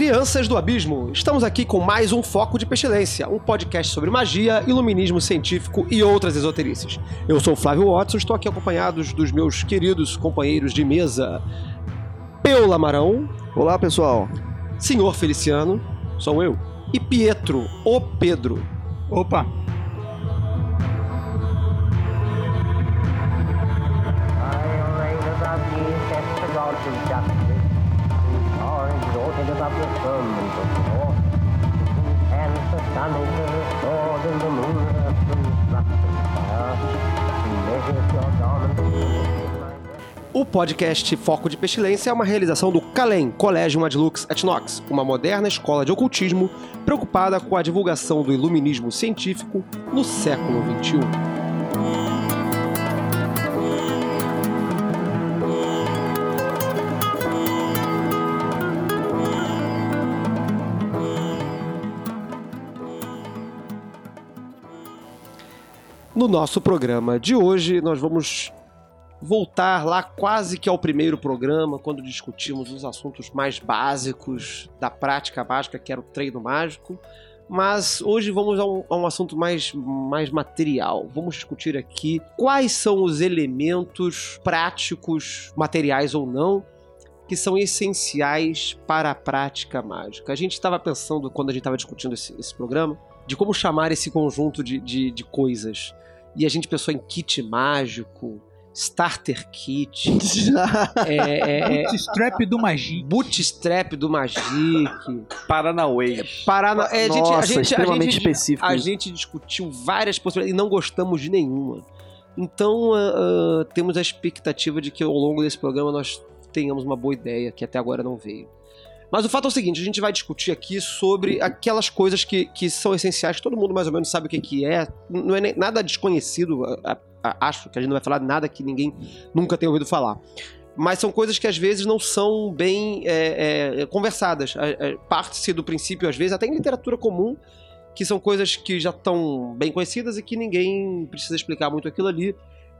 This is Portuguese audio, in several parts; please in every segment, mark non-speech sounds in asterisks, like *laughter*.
Crianças do abismo! Estamos aqui com mais um Foco de Pestilência, um podcast sobre magia, iluminismo científico e outras esoterices. Eu sou o Flávio Watson, estou aqui acompanhado dos meus queridos companheiros de mesa, Peu Lamarão. Olá, pessoal. Senhor Feliciano, sou eu, e Pietro, o Pedro. Opa! O podcast Foco de Pestilência é uma realização do CALEM, Collegium Ad et Nox, uma moderna escola de ocultismo preocupada com a divulgação do iluminismo científico no século. XXI. No nosso programa de hoje, nós vamos voltar lá quase que ao primeiro programa, quando discutimos os assuntos mais básicos da prática mágica, que era o treino mágico. Mas hoje vamos a um, a um assunto mais, mais material. Vamos discutir aqui quais são os elementos práticos, materiais ou não, que são essenciais para a prática mágica. A gente estava pensando, quando a gente estava discutindo esse, esse programa, de como chamar esse conjunto de, de, de coisas. E a gente pensou em kit mágico, starter kit, *laughs* é, é, é, Strap do Magia. bootstrap do Magic, Paranauê. Parana... É, a gente, a Nossa, gente, a extremamente gente, específico. a gente discutiu várias possibilidades e não gostamos de nenhuma. Então, ah, ah, temos a expectativa de que ao longo desse programa nós tenhamos uma boa ideia, que até agora não veio. Mas o fato é o seguinte, a gente vai discutir aqui sobre aquelas coisas que, que são essenciais, que todo mundo mais ou menos sabe o que, que é, não é nada desconhecido, acho que a gente não vai falar nada que ninguém nunca tenha ouvido falar. Mas são coisas que às vezes não são bem é, é, conversadas. A- Parte-se do princípio, às vezes, até em literatura comum, que são coisas que já estão bem conhecidas e que ninguém precisa explicar muito aquilo ali.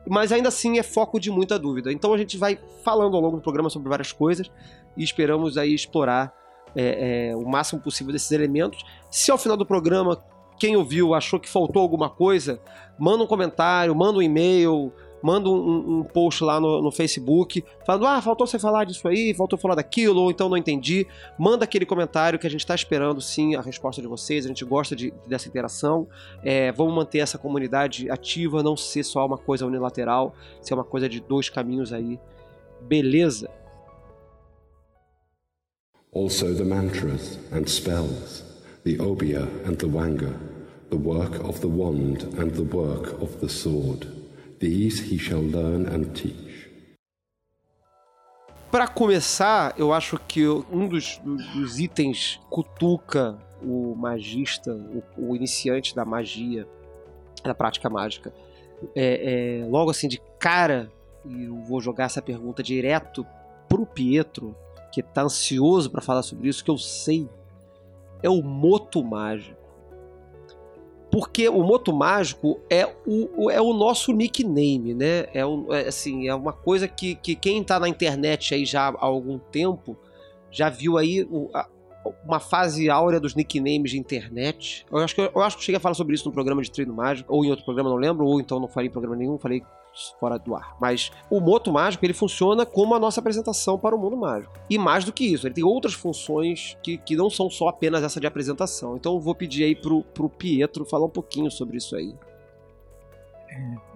Mas ainda assim é foco de muita dúvida. Então a gente vai falando ao longo do programa sobre várias coisas e esperamos aí explorar é, é, o máximo possível desses elementos. Se ao final do programa quem ouviu achou que faltou alguma coisa, manda um comentário, manda um e-mail, manda um, um post lá no, no Facebook, falando: ah, faltou você falar disso aí, faltou falar daquilo, ou então não entendi. Manda aquele comentário que a gente está esperando sim a resposta de vocês, a gente gosta de- dessa interação. É, vamos manter essa comunidade ativa, não ser só uma coisa unilateral, ser uma coisa de dois caminhos aí. Beleza? Also the mantras and spells, the obia and the wanga, the work of the wand and the work of the sword. These he shall learn and teach. Pra começar, eu acho que um dos, dos- itens cutuca o magista, o, o iniciante da magia, da prática mágica. É, é, logo assim, de cara, e eu vou jogar essa pergunta direto pro Pietro, que tá ansioso pra falar sobre isso, que eu sei, é o moto mágico. Porque o moto mágico é o, é o nosso nickname, né? É, é, assim, é uma coisa que, que quem tá na internet aí já há algum tempo já viu aí uma fase áurea dos nicknames de internet. Eu acho, que, eu acho que cheguei a falar sobre isso no programa de treino mágico, ou em outro programa, não lembro, ou então não falei em programa nenhum, falei fora do ar. Mas o moto mágico, ele funciona como a nossa apresentação para o mundo mágico. E mais do que isso, ele tem outras funções que, que não são só apenas essa de apresentação. Então eu vou pedir aí pro, pro Pietro falar um pouquinho sobre isso aí.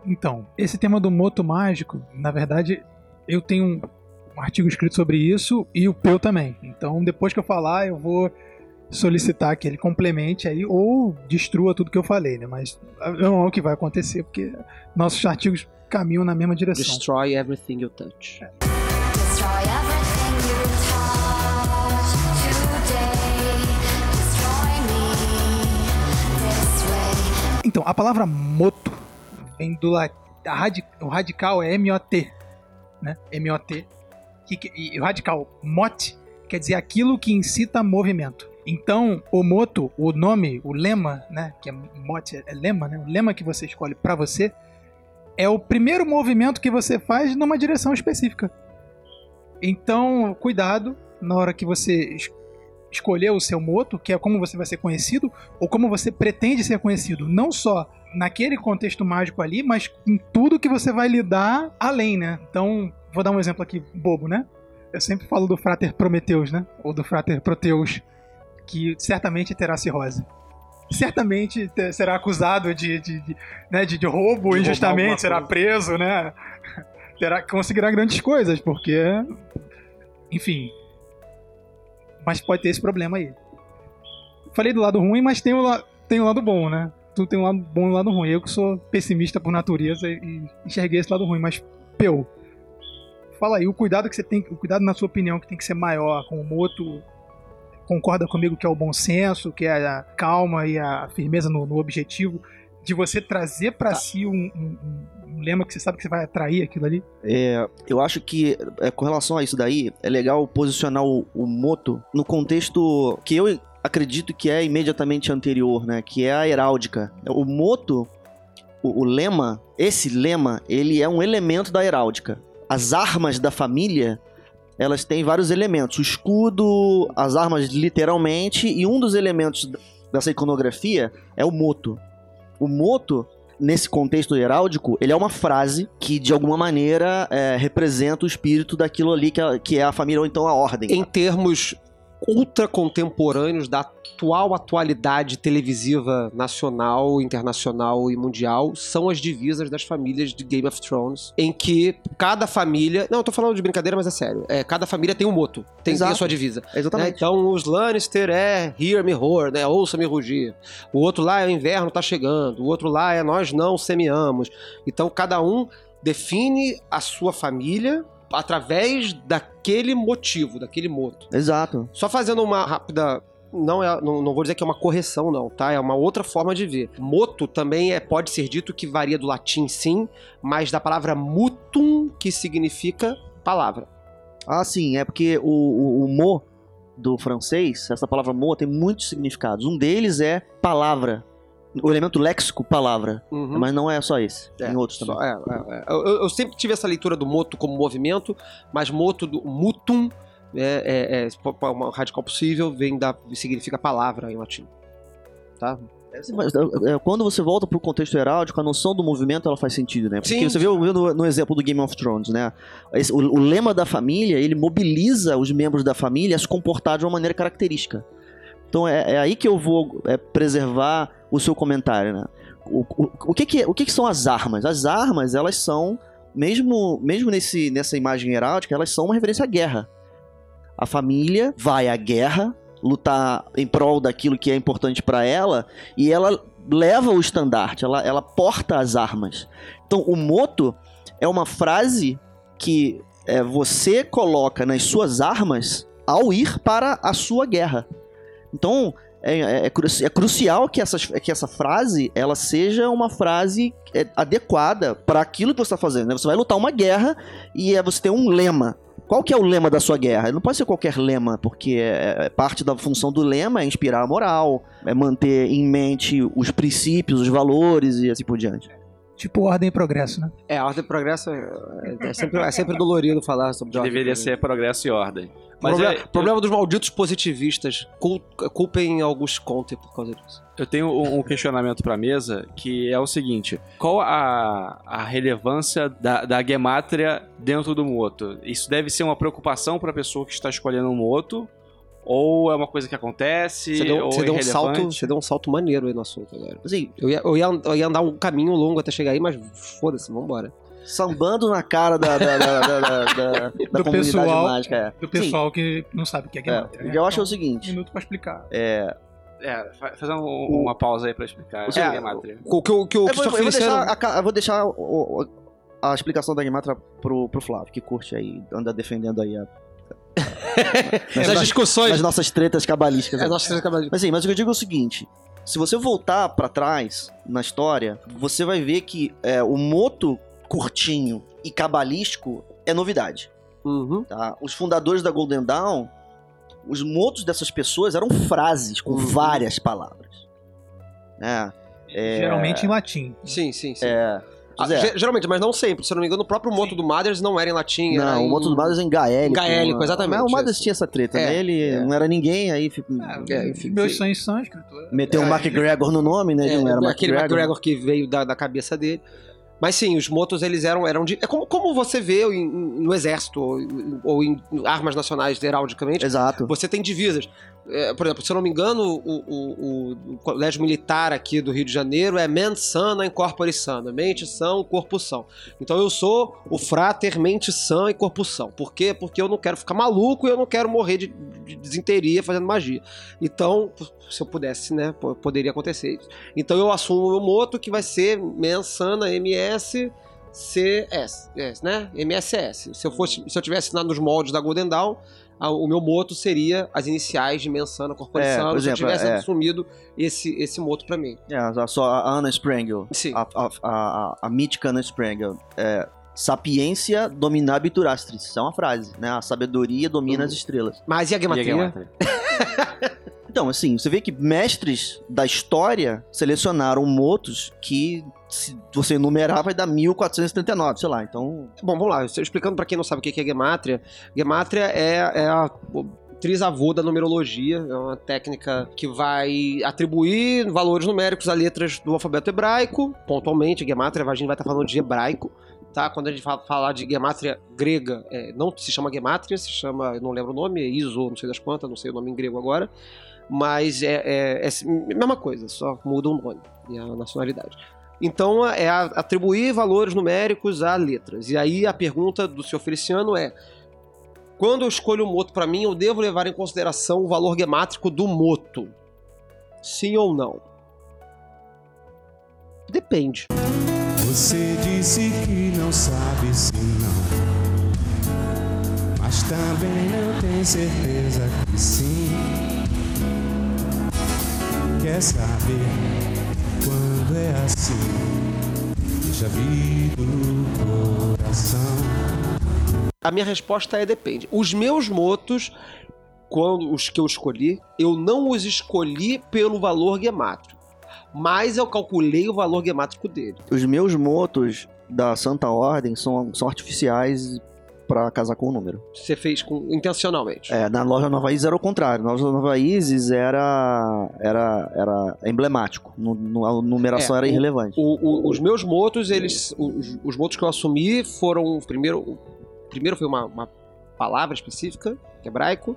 Então, esse tema do moto mágico, na verdade, eu tenho um, um artigo escrito sobre isso e o Peu também. Então, depois que eu falar, eu vou solicitar que ele complemente aí ou destrua tudo que eu falei, né? Mas não é o que vai acontecer, porque nossos artigos caminham na mesma direção. Destroy everything you touch. É. Destroy everything you touch today. Destroy me então, a palavra moto vem do latim. Radic o radical é MOT, né? MOT. Que, que, e o radical mote quer dizer aquilo que incita movimento. Então, o moto, o nome, o lema, né, que é mote, é, é lema, né, o lema que você escolhe para você, é o primeiro movimento que você faz numa direção específica. Então, cuidado na hora que você es- escolher o seu moto, que é como você vai ser conhecido, ou como você pretende ser conhecido. Não só naquele contexto mágico ali, mas em tudo que você vai lidar além, né? Então, vou dar um exemplo aqui bobo, né? Eu sempre falo do Frater Prometheus, né? Ou do Frater Proteus, que certamente terá cirrose. Certamente te- será acusado de, de, de, né, de, de roubo roubar injustamente, será preso, né? Terá, conseguirá grandes coisas, porque. Enfim. Mas pode ter esse problema aí. Falei do lado ruim, mas tem o, la- tem o lado bom, né? Tudo tem um lado bom e um lado ruim. Eu que sou pessimista por natureza e, e enxerguei esse lado ruim, mas, Peu, fala aí, o cuidado que você tem, o cuidado na sua opinião que tem que ser maior com o moto, concorda comigo que é o bom senso, que é a calma e a firmeza no, no objetivo, de você trazer pra si um, um- um- um lema que você sabe que você vai atrair aquilo ali? É, eu acho que, é, com relação a isso daí, é legal posicionar o, o moto no contexto que eu acredito que é imediatamente anterior, né? Que é a heráldica. O moto, o, o lema, esse lema, ele é um elemento da heráldica. As armas da família, elas têm vários elementos. O escudo, as armas literalmente, e um dos elementos dessa iconografia é o moto. O moto nesse contexto heráldico, ele é uma frase que, de alguma maneira, é, representa o espírito daquilo ali que é, é a família ou então a ordem. Em termos ultra contemporâneos da atual atualidade televisiva nacional, internacional e mundial, são as divisas das famílias de Game of Thrones, em que cada família, não, eu tô falando de brincadeira, mas é sério, é, cada família tem um moto, tem, tem a sua divisa. né? Exatamente. Então os Lannister é Hear Me Roar, né? Ouça-me rugir. O outro lá é o inverno tá chegando. O outro lá é nós não semeamos. Então cada um define a sua família através daquele motivo, daquele moto. Exato. Só fazendo uma rápida. Não, é, não, não vou dizer que é uma correção, não, tá? É uma outra forma de ver. Moto também é, pode ser dito que varia do latim, sim, mas da palavra mutum, que significa palavra. Ah, sim, é porque o, o, o mo do francês, essa palavra mo tem muitos significados. Um deles é palavra. O elemento léxico, palavra. Uhum. Mas não é só esse. É, Tem outros também. Só- é, é, é. Eu, eu sempre tive essa leitura do moto como movimento, mas moto do mutum é, é, é, uma radical possível, vem da significa palavra em latim. Tá? Mas, é, é, Quando você volta pro contexto heráldico, a noção do movimento ela faz sentido, né? Porque Sim. você viu, viu no, no exemplo do Game of Thrones, né? Esse- o, o lema da família, ele mobiliza os membros da família a se comportar de uma maneira característica. Então é, é aí que eu vou é, preservar o seu comentário, né? O, o, o, que, que, o que, que são as armas? As armas, elas são, mesmo, mesmo nesse, nessa imagem heráldica, elas são uma referência à guerra. A família vai à guerra, lutar em prol daquilo que é importante para ela, e ela leva o estandarte, ela, ela porta as armas. Então, o moto é uma frase que é, você coloca nas suas armas ao ir para a sua guerra. Então, é, é- é cru- é crucial que, essas, que essa frase ela seja uma frase é, adequada para aquilo que você está fazendo. né? Você vai lutar uma guerra e é, você tem um lema. Qual que é o lema da sua guerra? Não pode ser qualquer lema, porque é, é parte da função do lema é inspirar a moral, é manter em mente os princípios, os valores e assim por diante. Tipo ordem e progresso, né? É, ordem e progresso é, é sempre, é sempre dolorido falar sobre ordem Deveria ser progresso e ordem. Mas problema, é- problema dos malditos positivistas. Cul- Culpem Auguste Conte por causa disso. Eu tenho um um questionamento pra mesa que é o seguinte: qual a, a relevância da, da gemátria dentro do moto? Isso deve ser uma preocupação pra pessoa que está escolhendo um moto? Ou é uma coisa que acontece? Você deu, ou você é deu um salto, você deu um salto maneiro aí no assunto agora. Assim, Eu ia, eu ia, eu ia andar um caminho longo até chegar aí, mas foda-se, vambora. sambando na cara da, da, da, da, da, da- da *laughs* comunidade pessoal- mágica. É. Do pessoal que não sabe o que é Sim, Gematria. é. né? Eu acho Então, o seguinte: Um minuto pra explicar. é, É, fa- fazer um- uma pausa aí pra explicar. É. O que, o que o eu, vou, Christopher eu vou deixar, a, vou deixar o- o- a explicação da Gematra pro, pro Flávio, que curte aí, anda defendendo aí a, *laughs* Nas discussões. as nossas tretas cabalísticas. As nossas três camadas. Mas assim, mas o que eu digo é o seguinte: Se você voltar pra trás na história, você vai ver que é, o moto curtinho e cabalístico é novidade. Uhum. tá? Os fundadores da Golden Dawn, os motos dessas pessoas eram frases com Uhum. várias palavras. né? É, Geralmente em latim. Sim, sim, sim. é, Ah, é. ge- geralmente, mas não sempre. Se eu não me engano, o próprio moto do Mothers não era em latim. era Não, o em... moto do Mothers é em gaélico. Gaélico, exatamente, Mas o Mothers tinha essa treta, É, né? Ele é. não era ninguém, aí fica- É, enfim, Meus sonhos são escritor. meteu o É. McGregor no nome, né? É, não era aquele McGregor. McGregor que veio da, da cabeça dele. Mas sim, os motos eles eram, eram de. É como, como você vê em- no exército ou, ou em armas nacionais heraldicamente. Exato. Você tem divisas. É, por exemplo, se eu não me engano, o, o- o- colégio militar aqui do Rio de Janeiro é mens sana sana. Mente sã, corpo são. Então eu sou o frater mente sã e corpo são. Por quê? Porque eu não quero ficar maluco e eu não quero morrer de, de desinteria fazendo magia. Então, se eu pudesse, né, po- poderia acontecer isso. Então eu assumo o meu moto que vai ser mens sana MS CS, né? MSS. Se eu fosse, se eu tivesse assinado nos moldes da Golden Dawn, o meu moto seria as iniciais de Mensana É, Corporação. por se eu exemplo, tivesse é. assumido esse, esse moto pra mim. É, a- só a Anna Sprengel. Sim. A, a, a, a mítica Anna Sprengel. É, Sapiência dominabitur astris. Isso é uma frase, né? A sabedoria domina Uhum. as estrelas. Mas e a E a gematria? gematria? *laughs* Então, assim, você vê que mestres da história selecionaram motos que, se você enumerar, vai dar 1439, sei lá. Então, Bom, vamos lá. Explicando pra quem não sabe o que é gematria. Gematria é, é a trisavô da numerologia. É uma técnica que vai atribuir valores numéricos a letras do alfabeto hebraico. Pontualmente, gematria, a gente vai estar falando de hebraico. Tá? Quando a gente fala, falar de gematria grega, é, não se chama gematria, se chama, não lembro o nome, é iso, não sei das quantas, não sei o nome em grego agora. Mas é, é, é a mesma coisa, só muda o nome e a nacionalidade. Então é a- atribuir valores numéricos a letras. E aí a pergunta do senhor Feliciano é: quando eu escolho o moto para mim, eu devo levar em consideração o valor gemátrico do moto? Sim ou não? Depende. Você disse que não sabe se não. Mas também não tem certeza que sim. Quer saber quando é assim? Deixa vir no coração. A minha resposta é depende. Os meus motos, quando os que eu escolhi, eu não os escolhi pelo valor gemátrico. Mas eu calculei o valor gemátrico dele. os meus motos da Santa Ordem são, são artificiais pra casar com o número. Você fez com, intencionalmente. É, na loja Nova Isis era o contrário. Na loja Nova Isis era, era, era emblemático. Nu- nu- A numeração É, era o- irrelevante. O- o- os meus motos, eles. Os, os motos que eu assumi foram. Primeiro, primeiro foi uma, uma palavra específica, hebraico,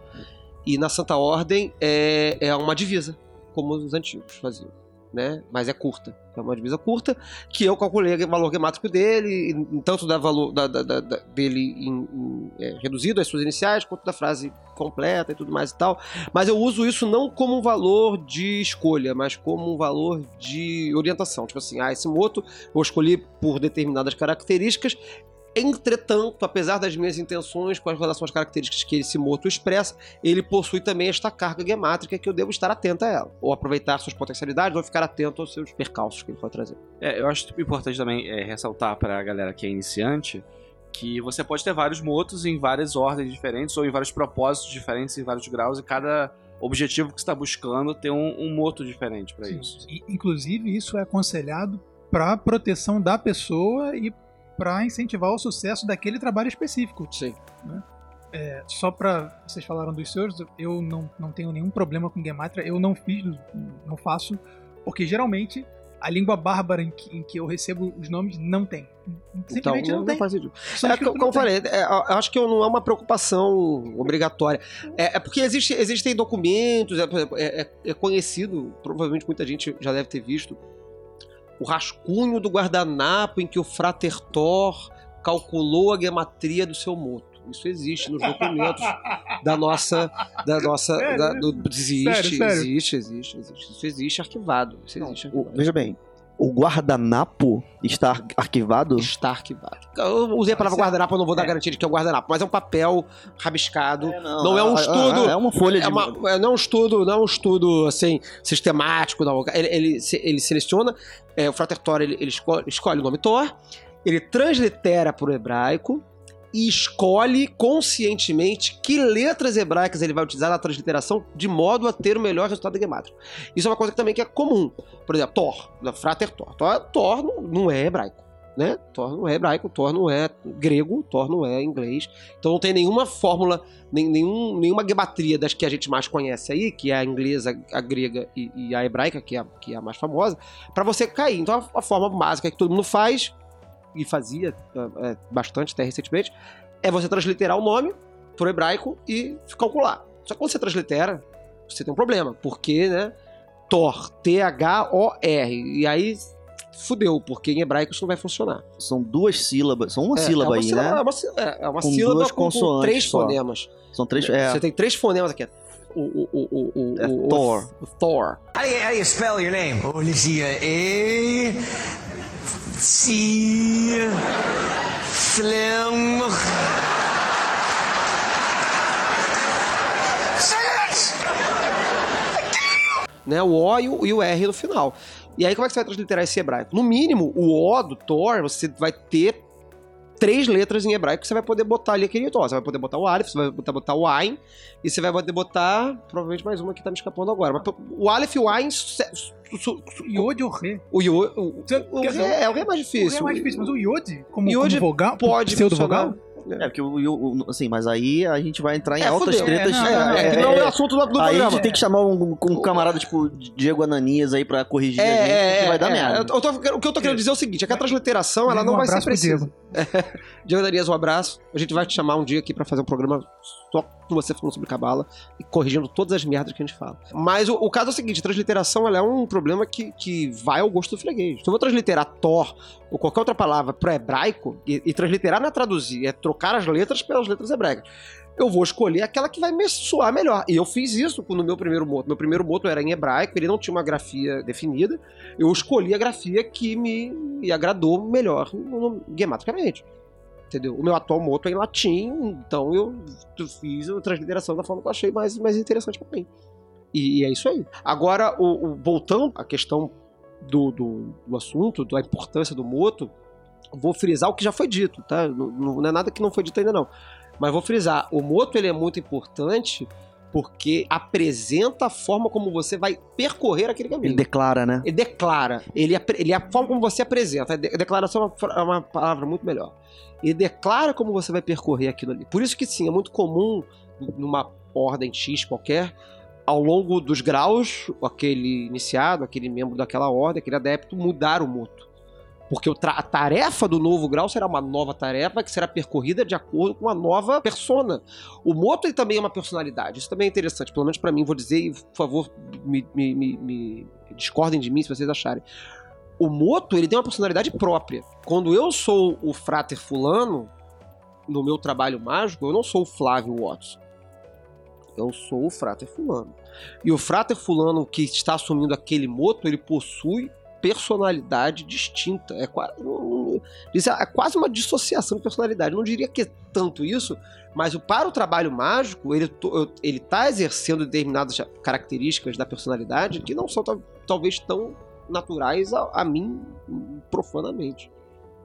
e na Santa Ordem é, é uma divisa, como os antigos faziam. Né? Mas é curta. É uma divisa curta, que eu calculei o valor gemátrico dele, tanto da valor da- da- da- dele em- em, é, reduzido às suas iniciais, quanto da frase completa e tudo mais e tal. Mas eu uso isso não como um valor de escolha, mas como um valor de orientação. Tipo assim, ah, esse moto eu escolhi por determinadas características. Entretanto, apesar das minhas intenções com relação às características que esse moto expressa, ele possui também esta carga gemátrica que eu devo estar atento a ela. Ou aproveitar suas potencialidades, ou ficar atento aos seus percalços que ele for trazer. É, eu acho importante também é, ressaltar pra galera que é iniciante que você pode ter vários motos em várias ordens diferentes ou em vários propósitos diferentes, em vários graus, e cada objetivo que você está buscando tem um, um moto diferente pra Sim. isso. E, inclusive, isso é aconselhado para proteção da pessoa e para incentivar o sucesso daquele trabalho específico. Sim. É, só para vocês falaram dos seus, eu não, não tenho nenhum problema com gematria, eu não fiz, não faço, porque geralmente a língua bárbara em que, em que eu recebo os nomes não tem. Simplesmente então, não, tem. faz sentido. É, como eu não falei, é, acho que não é uma preocupação obrigatória. É, é porque existe, existem documentos, é, é- é- é conhecido, provavelmente muita gente já deve ter visto, o rascunho do guardanapo em que o Frater Thor calculou a gematria do seu moto. Isso existe nos documentos da nossa. Da nossa Sério? da- do- existe, Sério, sério? existe, existe, existe. Isso existe arquivado. Isso existe O- arquivado. veja bem, o guardanapo está ar- arquivado? Está arquivado. Eu usei a palavra guardanapo, eu não vou dar garantia de que é um guardanapo, mas é um papel rabiscado. Não é um estudo. É uma folha É de. uma- é, não é um estudo, não é um estudo assim sistemático, não. Ele, ele, ele seleciona, é, o Frater Thor ele, ele escolhe, escolhe o nome Thor, ele translitera para o hebraico e escolhe conscientemente que letras hebraicas ele vai utilizar na transliteração de modo a ter o melhor resultado da gematria. Isso é uma coisa que também que é comum. Por exemplo, Thor, Frater Thor. Thor, Thor não, não é hebraico. Né? Thor não é hebraico, Thor não é grego, Thor não é inglês. Então não tem nenhuma fórmula nem- nenhum, nenhuma gematria das que a gente mais conhece aí, que é a inglesa, a grega e, e a hebraica, que é, que é a mais famosa, para você cair. Então a, a forma básica que todo mundo faz, e fazia é, é, bastante até recentemente, é você transliterar o nome pro hebraico e calcular. Só que quando você translitera, você tem um problema, porque, né, Thor, T-H-O-R, e aí fudeu, porque em hebraico isso não vai funcionar. São duas sílabas. São uma É, sílaba é uma aí, sílaba- né? É uma, sí- é, é uma Com sílaba duas com, com consoantes três só. fonemas. São três. É, Você tem três fonemas aqui. O, o, o, o, o, É o- Thor. O Thor. How do you, how do you spell your name? Olicia A C Slim. Né? O O e o, e o R no final. E aí como é que você vai transliterar esse hebraico? No mínimo, o O do Thor, você vai ter três letras em hebraico que você vai poder botar ali aquele Thor. Você vai poder botar o Aleph, você vai botar, botar o Ain, e você vai poder botar, provavelmente mais uma que tá me escapando agora. Mas o Aleph e o Ain... su- su- Iode ou Rê? O Yod... O, o, Ré- é, o Ré é mais O difícil. Rê é mais difícil, mas o Iode, como, Iode como vogal, pode pseudo-vogal, funcionar. é porque o, o- o- assim, mas aí a gente vai entrar em É, altas fudeu. tretas. É, não, É, não, é, é, que não é é, o assunto do, do Aí a programa. gente tem que chamar um, um camarada tipo Diego Ananias aí pra corrigir a gente, que vai dar é. merda. Eu tô- o que eu tô querendo dizer é o seguinte: é que a transliteração ela não um vai ser precisa. Diego. *laughs* Diego Darias, um abraço. A gente vai te chamar um dia aqui pra fazer um programa só com você falando sobre cabala e corrigindo todas as merdas que a gente fala. Mas o, o caso é o seguinte: transliteração ela é um problema que, que vai ao gosto do freguês. Se eu vou transliterar Thor ou qualquer outra palavra pro hebraico, e, e transliterar não é traduzir, é trocar as letras pelas letras hebraicas. Eu vou escolher aquela que vai me soar melhor. E eu fiz isso no meu primeiro moto. Meu primeiro moto era em hebraico, ele não tinha uma grafia definida. Eu escolhi a grafia que me, agradou melhor gematricamente. Entendeu? O meu atual moto é em latim, então eu, fiz a transliteração da forma que eu achei mais, mais interessante pra mim. E, e é isso aí. Agora, o, o- voltando à questão do, do, do assunto, da importância do moto, vou frisar o que já foi dito, tá? Não, não é nada que não foi dito ainda não. Mas vou frisar, o moto ele é muito importante porque apresenta a forma como você vai percorrer aquele caminho. Ele declara, né? Ele declara. Ele, ele é a forma como você apresenta. A declaração é uma fra- é uma palavra muito melhor. Ele declara como você vai percorrer aquilo ali. Por isso que sim, é muito comum numa ordem X qualquer, ao longo dos graus, aquele iniciado, aquele membro daquela ordem, aquele adepto, mudar o moto. Porque a tarefa do novo grau será uma nova tarefa que será percorrida de acordo com uma nova persona. O moto ele também é uma personalidade. Isso também é interessante. Pelo menos pra mim, vou dizer, e por favor, me, me- me- me discordem de mim se vocês acharem. O moto ele tem uma personalidade própria. Quando eu sou o frater fulano, no meu trabalho mágico, eu não sou o Flávio Watson. Eu sou o frater fulano. E o frater fulano que está assumindo aquele moto, ele possui personalidade distinta. É quase, isso é quase uma dissociação de personalidade. Eu não diria que é tanto isso, mas o- para o trabalho mágico, ele está exercendo determinadas características da personalidade que não são tal- talvez tão naturais a, a mim profanamente.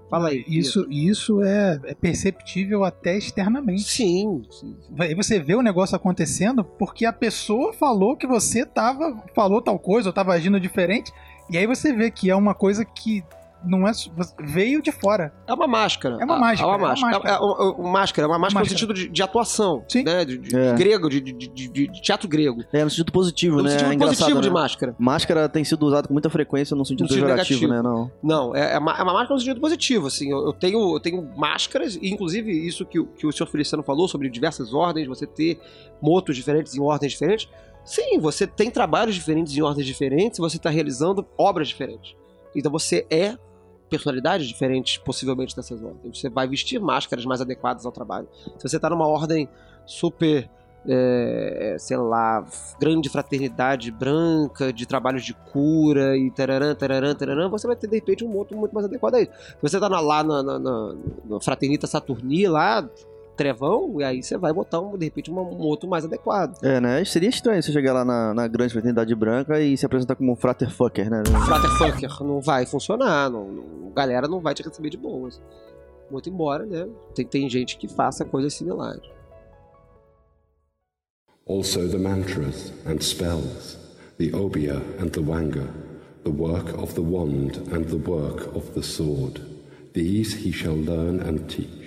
Fala aí. Isso, isso é, é perceptível até externamente. Sim, sim. Você vê o negócio acontecendo porque a pessoa falou que você tava, falou tal coisa ou tava agindo diferente, e aí você vê que é uma coisa que não é veio de fora. É uma máscara. É uma máscara, É uma é uma máscara. máscara. É, uma- uma máscara, é uma máscara no sentido de, de atuação. Sim. Né? De, de- É. grego, de, de- de- de- de teatro grego. É no sentido positivo, No né? sentido é positivo de né? máscara. Máscara tem sido usado com muita frequência no sentido No sentido negativo. né? Não. Não, é, é uma, é uma máscara no sentido positivo, assim, eu, eu tenho, eu tenho máscaras, e inclusive isso que, o- que o senhor Feliciano falou sobre diversas ordens, você ter motos diferentes em ordens diferentes, sim, você tem trabalhos diferentes em ordens diferentes, você está realizando obras diferentes. Então você é personalidades diferentes, possivelmente, dessas ordens. Você vai vestir máscaras mais adequadas ao trabalho. Se você está numa ordem super é, sei lá, grande fraternidade branca, de trabalhos de cura e tararã, tararã, tararã, você vai ter de repente um moto muito mais adequado a isso. Se você tá na- lá na, na, na- na Fraternita Saturni, lá, Trevão, e aí você vai botar um, de repente um, um outro mais adequado. É, né? Seria estranho você chegar lá na, na grande fraternidade branca e se apresentar como um fraterfucker, né? Fraterfucker não vai funcionar, não, não- a galera não vai te receber de boas. Muito embora, né? Tem, tem gente que faça coisas similares. Also the mantras and spells, the obia and the wanga, the work of the wand and the work of the sword. These he shall learn and teach.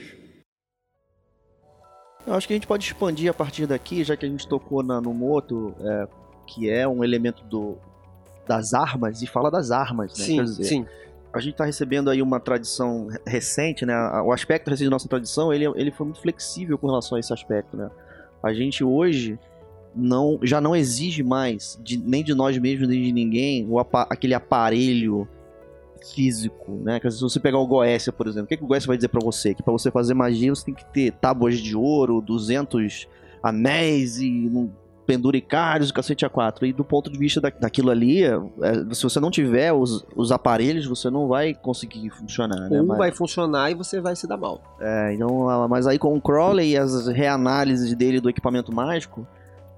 Eu acho que a gente pode expandir a partir daqui, já que a gente tocou na- no moto, é, que é um elemento do, das armas, e fala das armas, né? Sim, dizer, sim. a gente está recebendo aí uma tradição re- recente, né? O aspecto recente da nossa tradição, ele, ele foi muito flexível com relação a esse aspecto, né? A gente hoje não, já não exige mais, de- nem de nós mesmos, nem de ninguém, o aquele aparelho físico, né? Se você pegar o Goécia, por exemplo, o que, que o Goécia vai dizer pra você? Que pra você fazer magia você tem que ter tábuas de ouro, 200 anéis e um penduricários, cacete a quatro. E do ponto de vista da, daquilo ali, é, se você não tiver os, os aparelhos, você não vai conseguir funcionar, né? Ou Mas- vai funcionar e você vai se dar mal. é, então, mas aí com o Crowley e as reanálises dele do equipamento mágico,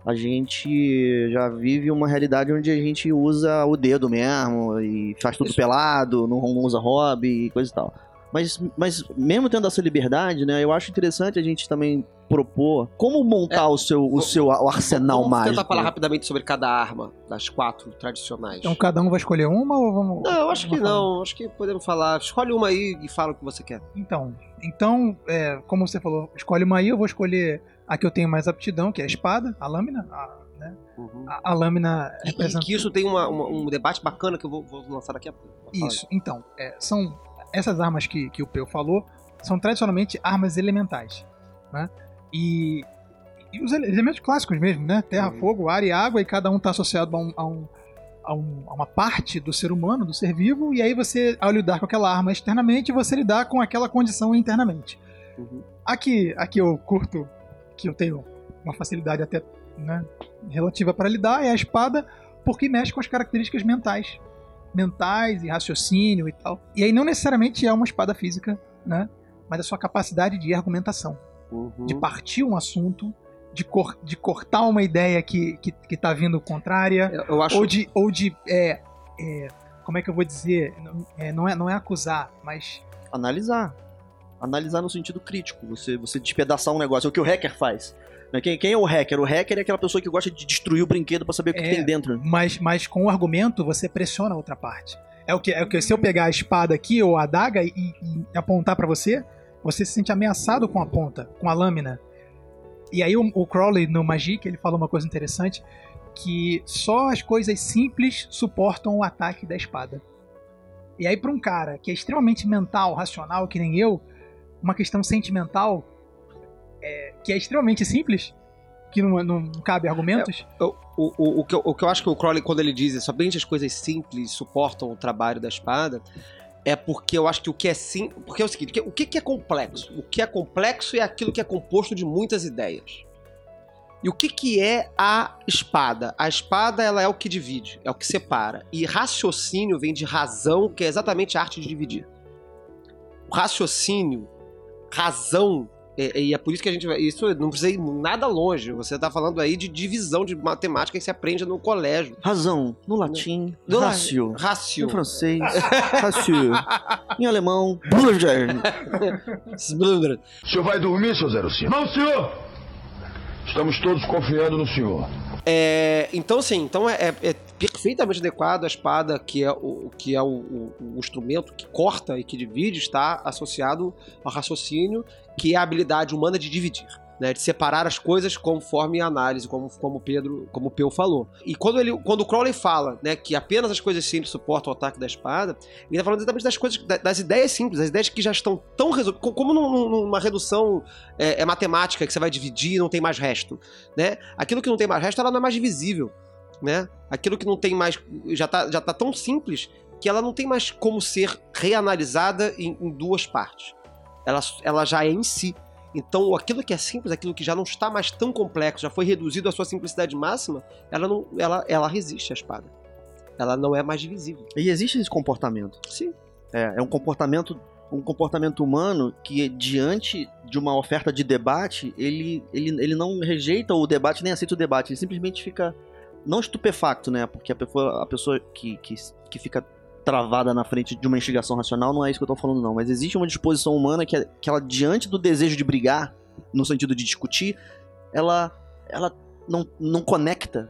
a gente já vive uma realidade onde a gente usa o dedo mesmo e faz tudo Isso. pelado, não, não usa hobby e coisa e tal. Mas, mas mesmo tendo essa liberdade, né, eu acho interessante a gente também propor como montar o seu, o vou- seu o arsenal Vamos mágico. tentar falar rapidamente sobre cada arma das quatro tradicionais. Então cada um vai escolher uma ou vamos. Não, eu acho que vamos não. Acho que podemos falar. Escolhe uma aí e fala o que você quer. Então, então é, como você falou, escolhe uma aí, eu vou escolher a que eu tenho mais aptidão, que é a espada, a lâmina. A, né? a, a lâmina E, e representa. que isso tem uma- uma- um debate bacana que eu vou, vou lançar daqui a pouco. Isso, então, é, são essas armas que, que o Peu falou, são tradicionalmente armas elementais, né? E, e os ele- elementos clássicos mesmo, né? Terra, Uhum. fogo, ar e água, e cada um está associado a, a, um- a um- a uma parte do ser humano, do ser vivo, e aí você, ao lidar com aquela arma externamente, você lidar com aquela condição internamente. Uhum. Aqui, aqui eu curto, que eu tenho uma facilidade até né, relativa para lidar, é a espada, porque mexe com as características mentais. Mentais e raciocínio e tal. E aí não necessariamente é uma espada física, né? Mas a sua capacidade de argumentação. Uhum. De partir um assunto, de, cor- de cortar uma ideia que, que, que tá vindo contrária, Eu, eu acho ou de. Ou de é, é, como é que eu vou dizer? Não é, não é, não é acusar, mas. analisar. Analisar no sentido crítico. Você, você despedaçar um negócio. É o que o hacker faz. Né? Quem, quem é o hacker? O hacker é aquela pessoa que gosta de destruir o brinquedo pra saber o que, que É. tem dentro. Mas, mas com o argumento você pressiona a outra parte. É o que, é o que se eu pegar a espada aqui ou a adaga e, e apontar pra você, você se sente ameaçado com a ponta, com a lâmina. E aí o, o Crowley no Magic ele fala uma coisa interessante que só as coisas simples suportam o ataque da espada. E aí pra um cara que é extremamente mental, racional, que nem eu, uma questão sentimental é, que é extremamente simples, que não, não cabe argumentos. O, o, o, que eu, o que eu acho que o Crowley, quando ele diz somente as coisas simples suportam o trabalho da espada, é porque eu acho que o que é simples. Porque é o seguinte: o que, que é complexo? O que é complexo é aquilo que é composto de muitas ideias. E o que, que é a espada? A espada ela é o que divide, é o que separa. E raciocínio vem de razão, que é exatamente a arte de dividir. O raciocínio, razão, é- e é por isso que a gente vai. Isso não precisa ir nada longe. Você está falando aí de divisão de matemática que se aprende no colégio. Razão, no latim, No rácio. Rácio. Em francês, rácio. em alemão, Sblundra. O senhor vai dormir, seu Zero Cinco? Não, senhor! Estamos todos confiando no senhor. É, então, assim, então é, é- é perfeitamente adequado a espada, que é, o, que é o, o- o instrumento que corta e que divide, está associado ao raciocínio, que é a habilidade humana de dividir. Né, de separar as coisas conforme a análise, como, como Pedro, como o Peu falou. E quando, ele, quando o Crowley fala né, que apenas as coisas simples suportam o ataque da espada, ele está falando exatamente das coisas, da- das ideias simples, das ideias que já estão tão resolvidas, como num- num- numa redução é, é matemática que você vai dividir e não tem mais resto, né? Aquilo que não tem mais resto, ela não é mais divisível, né? Aquilo que não tem mais, já tá, já tá tão simples que ela não tem mais como ser reanalisada em, em duas partes. Ela, ela já é em si. Então, aquilo que é simples, aquilo que já não está mais tão complexo, já foi reduzido à sua simplicidade máxima, ela não, ela, ela resiste à espada. Ela não é mais divisível. E existe esse comportamento. Sim. É, é um comportamento um comportamento humano que diante de uma oferta de debate, ele, ele, ele não rejeita o debate nem aceita o debate, ele simplesmente fica não estupefacto, né? Porque a pessoa, a pessoa que, que, que fica travada na frente de uma instigação racional não é isso que eu tô falando não, mas existe uma disposição humana que, que ela diante do desejo de brigar, no sentido de discutir, ela ela não, não conecta.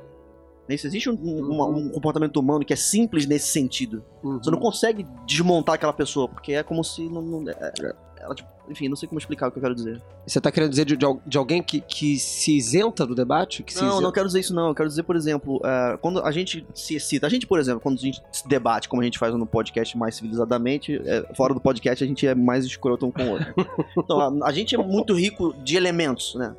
Isso existe um, um- um comportamento humano que é simples nesse sentido. Você não consegue desmontar aquela pessoa, porque é como se não. não- é- é- ela, tipo, enfim, não sei como explicar o que eu quero dizer. Você tá querendo dizer de, de de alguém que, que se isenta do debate? Que Não, não quero dizer isso não. Eu quero dizer, por exemplo, é, quando a gente se excita, a gente, por exemplo, quando a gente se debate, como a gente faz no podcast mais civilizadamente, é, fora do podcast a gente é mais escroto um com o outro. *laughs* Então, a, a gente é muito rico de elementos, né?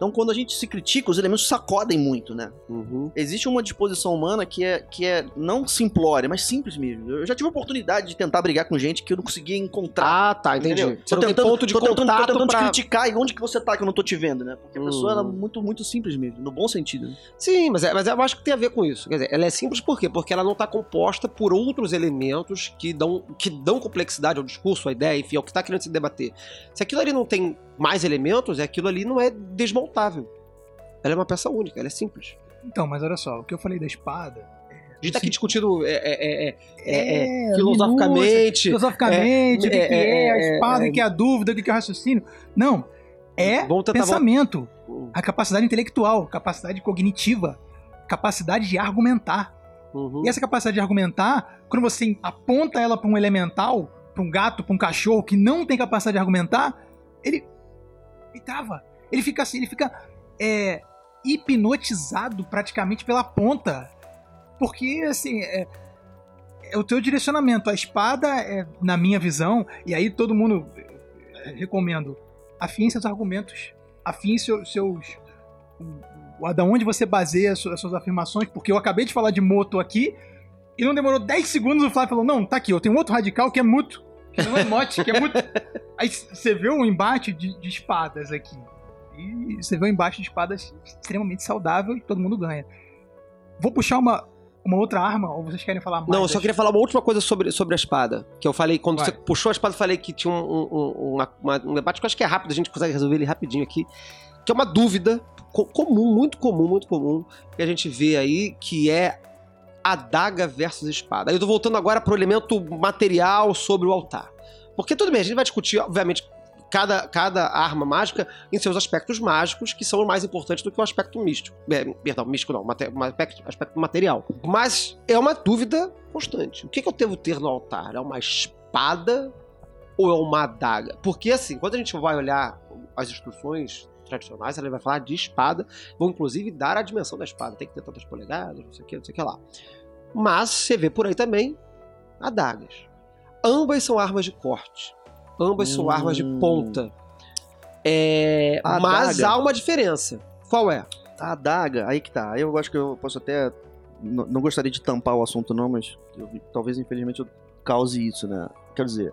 Então, quando a gente se critica, os elementos sacodem muito, né? Uhum. Existe uma disposição humana que é, que é não simplória, mas simples mesmo. Eu já tive a oportunidade de tentar brigar com gente que eu não conseguia encontrar. Ah, tá, entendi. Entendeu? Você não tem ponto de tô tentando, tô tentando te pra- criticar e onde que você tá que eu não tô te vendo, né? Porque a pessoa Hum. ela é muito, muito simples mesmo, no bom sentido. né? Sim, mas, é, mas eu acho que tem a ver com isso. Quer dizer, ela é simples por quê? Porque ela não está composta por outros elementos que dão, que dão complexidade ao discurso, à ideia, enfim, ao que está querendo se debater. Se aquilo ali não tem mais elementos, aquilo ali não é desmontável. Ela é uma peça única, ela é simples. Então, mas olha só, o que eu falei da espada. A gente tá aqui discutindo é, é, é, é, é, É, filosoficamente. Filosoficamente, o que, é, é, é, a é, espada, é. o que é a dúvida, o que é o raciocínio. Não. É pensamento, a capacidade intelectual, capacidade cognitiva, capacidade de argumentar. Uhum. E essa capacidade de argumentar, quando você aponta ela para um elemental, para um gato, para um cachorro que não tem capacidade de argumentar, ele, ele trava. Ele fica assim, ele fica é, hipnotizado praticamente pela ponta. Porque, assim, é, é o teu direcionamento. A espada, é, na minha visão, e aí todo mundo é, recomendo, afiem seus argumentos, afiem seus. seus da onde você baseia as suas, as suas afirmações, porque eu acabei de falar de moto aqui e não demorou 10 segundos o Flávio falou: Não, tá aqui, eu tenho outro radical que é muto, que não é mote, que é muito. *laughs* Aí você vê um embate de, de espadas aqui. E você vê um embate de espadas extremamente saudável e todo mundo ganha. Vou puxar uma, uma outra arma, ou vocês querem falar mais? Não, eu só queria falar uma última coisa sobre, sobre a espada. Que eu falei, quando Vai. você puxou a espada, eu falei que tinha um, um- um- uma- uma- um debate que eu acho que é rápido, a gente consegue resolver ele rapidinho aqui. Que é uma dúvida co- comum, muito comum, muito comum, que a gente vê aí, que é adaga versus espada. Aí eu tô voltando agora pro elemento material sobre o altar. Porque tudo bem, a gente vai discutir, obviamente, cada, cada arma mágica em seus aspectos mágicos, que são mais importantes do que o aspecto místico. É, perdão, místico não, mate- aspecto, aspecto material. Mas é uma dúvida constante. O que, que eu devo ter no altar? É uma espada ou é uma adaga? Porque assim, quando a gente vai olhar as instruções tradicionais, ela vai falar de espada, vão inclusive dar a dimensão da espada. Tem que ter tantas polegadas, não sei o que, não sei o que lá. Mas você vê por aí também adagas. Ambas são armas de corte. Ambas são Hum. armas de ponta. É, A mas adaga. há uma diferença. Qual é? A adaga, aí que tá. Eu acho que eu posso até. n- Não gostaria de tampar o assunto, não, mas eu- talvez infelizmente eu cause isso, né? Quero dizer,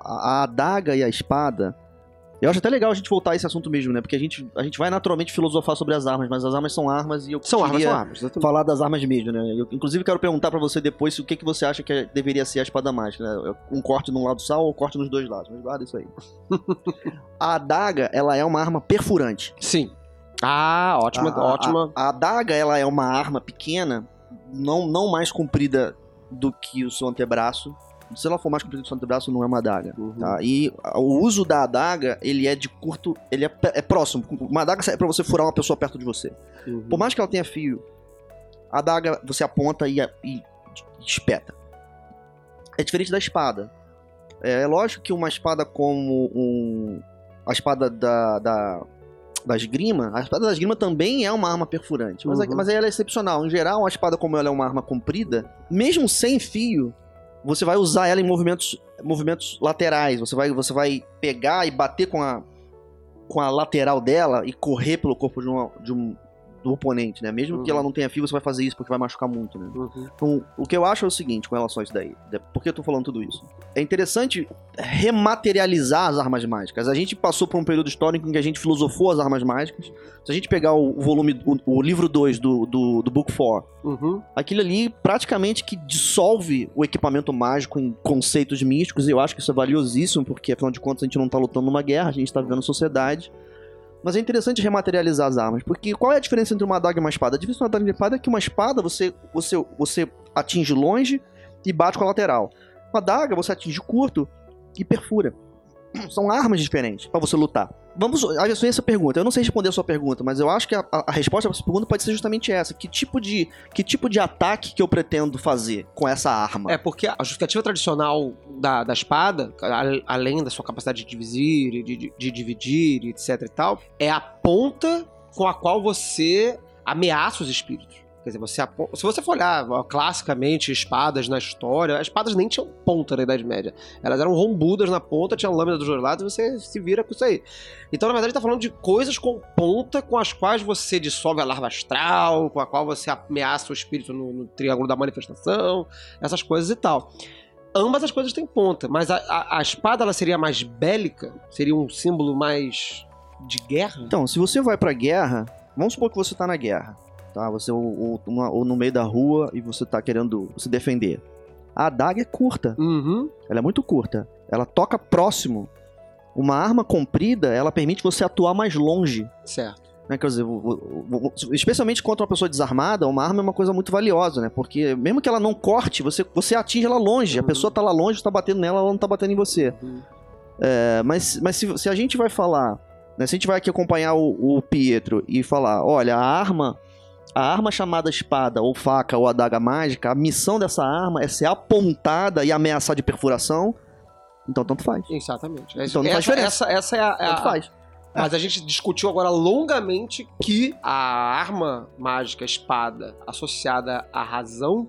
a, a adaga e a espada. Eu acho até legal a gente voltar a esse assunto mesmo, né? Porque a gente, a gente vai naturalmente filosofar sobre as armas, mas as armas são armas e eu São armas, são armas. exatamente. falar das armas mesmo, né? Eu, inclusive, quero perguntar pra você depois o que, que você acha que é- deveria ser a espada mágica, né? Um corte num lado só ou um corte nos dois lados. Mas guarda isso aí. *laughs* a adaga, ela é uma arma perfurante. Sim. Ah, ótima, a- ótima. A, a adaga, ela é uma arma pequena, não, não mais comprida do que o seu antebraço. Se ela for mais comprida do que o seu antebraço, não é uma adaga. Uhum. Tá? E o uso da adaga, ele é de curto, ele é, é próximo. Uma adaga serve pra você furar uma pessoa perto de você. Uhum. Por mais que ela tenha fio, a adaga você aponta e, e espeta. É diferente da espada. É, é lógico que uma espada como um, a espada da, da, da esgrima, a espada da esgrima também é uma arma perfurante. Mas, Uhum. mas ela é excepcional. Em geral, a espada, como ela é uma arma comprida, mesmo sem fio, você vai usar ela em movimentos, movimentos laterais. Você vai, você vai pegar e bater com a, com a lateral dela e correr pelo corpo de, uma, de um do oponente, né? Mesmo que Uhum. ela não tenha fio, você vai fazer isso porque vai machucar muito, né? Uhum. Então, o que eu acho é o seguinte com relação a isso daí. Por que eu tô falando tudo isso? É interessante rematerializar as armas mágicas. A gente passou por um período histórico em que a gente filosofou as armas mágicas. Se a gente pegar o, volume, o, o livro 2 do, do, do Book 4, Uhum. aquilo ali praticamente que dissolve o equipamento mágico em conceitos místicos, e eu acho que isso é valiosíssimo, porque afinal de contas a gente não tá lutando numa guerra, a gente tá vivendo sociedade. Mas é interessante rematerializar as armas, porque qual é a diferença entre uma adaga e uma espada? A diferença entre uma adaga e uma espada é que uma espada você, você, você atinge longe e bate com a lateral. Uma adaga você atinge curto e perfura. São armas diferentes pra você lutar. Vamos a essa pergunta. Eu não sei responder a sua pergunta, mas eu acho que a, a- a resposta pra essa pergunta pode ser justamente essa. Que tipo de que tipo de ataque que eu pretendo fazer com essa arma? É porque a justificativa tradicional da, da espada, a- além da sua capacidade de dividir, de, de, dividir, etc e tal, é a ponta com a qual você ameaça os espíritos. Quer dizer, você se você for olhar classicamente espadas na história, as espadas nem tinham ponta na Idade Média. Elas eram rombudas na ponta, tinham lâmina dos dois lados e você se vira com isso aí. Então, na verdade, está falando de coisas com ponta com as quais você dissolve a larva astral, com a qual você ameaça o espírito no, no triângulo da manifestação, essas coisas e tal. Ambas as coisas têm ponta, mas a, a- a espada ela seria mais bélica? Seria um símbolo mais de guerra? Então, se você vai pra guerra, vamos supor que você tá na guerra, tá? Você ou, ou- uma- ou no meio da rua e você tá querendo se defender. A adaga é curta, Uhum. ela é muito curta. Ela toca próximo. Uma arma comprida, ela permite você atuar mais longe. Certo. né? Quer dizer, especialmente contra uma pessoa desarmada, uma arma é uma coisa muito valiosa, né? Porque mesmo que ela não corte, você, você atinge ela longe. A Uhum. pessoa tá lá longe, tá batendo nela, ela não tá batendo em você. Uhum. É, mas mas se, se a gente vai falar, né, se a gente vai aqui acompanhar o, o Pietro e falar, olha, a arma, a arma chamada espada ou faca ou adaga mágica, a missão dessa arma é ser apontada e ameaçar de perfuração, então tanto faz. Exatamente. Então não essa, faz diferença. Essa, essa é a. é a- Tanto faz. Mas a gente discutiu agora longamente que a arma mágica espada associada à razão,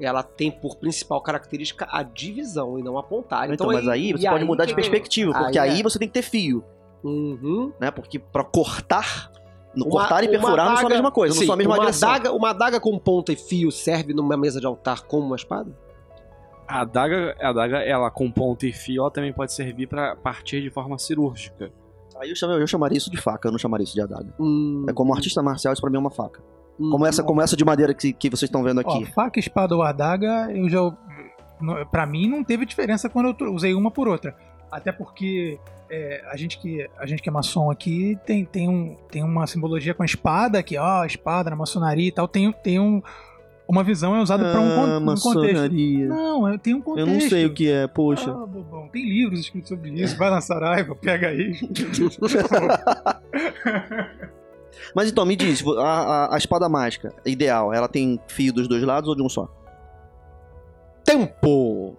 ela tem por principal característica a divisão e não apontar. Então, mas aí você pode mudar de perspectiva, porque Aí aí, é. você tem que ter fio, Uhum. né? Porque pra cortar, Uma- cortar e perfurar não são a adaga- mesma coisa, não sim, são a mesma uma direção. Adaga, uma adaga com ponta e fio serve numa mesa de altar como uma espada? A adaga, a adaga, ela com ponta e fio, ela também pode servir pra partir de forma cirúrgica. Aí eu, chamo- eu chamaria isso de faca, eu não chamaria isso de adaga. Hum, É como artista marcial, isso pra mim é uma faca. hum. Como essa, como essa de madeira que, que vocês estão vendo Ó, aqui. faca, espada ou adaga, eu já. Pra mim não teve diferença quando eu usei uma por outra. Até porque é, a, gente que, a gente que é maçom aqui tem, tem, um, tem uma simbologia com a espada, que ó, espada na maçonaria e tal, tem, tem um, uma visão é usada pra um, con- Ah, um contexto. maçonaria. Não, é- tem um Eu contexto. não sei o que é, poxa. Ah, bobão, tem livros escritos sobre isso. Vai na Saraiva, pega aí. *laughs* Mas então, me diz, a, a- a espada mágica, ideal, ela tem fio dos dois lados ou de um só? Tempo!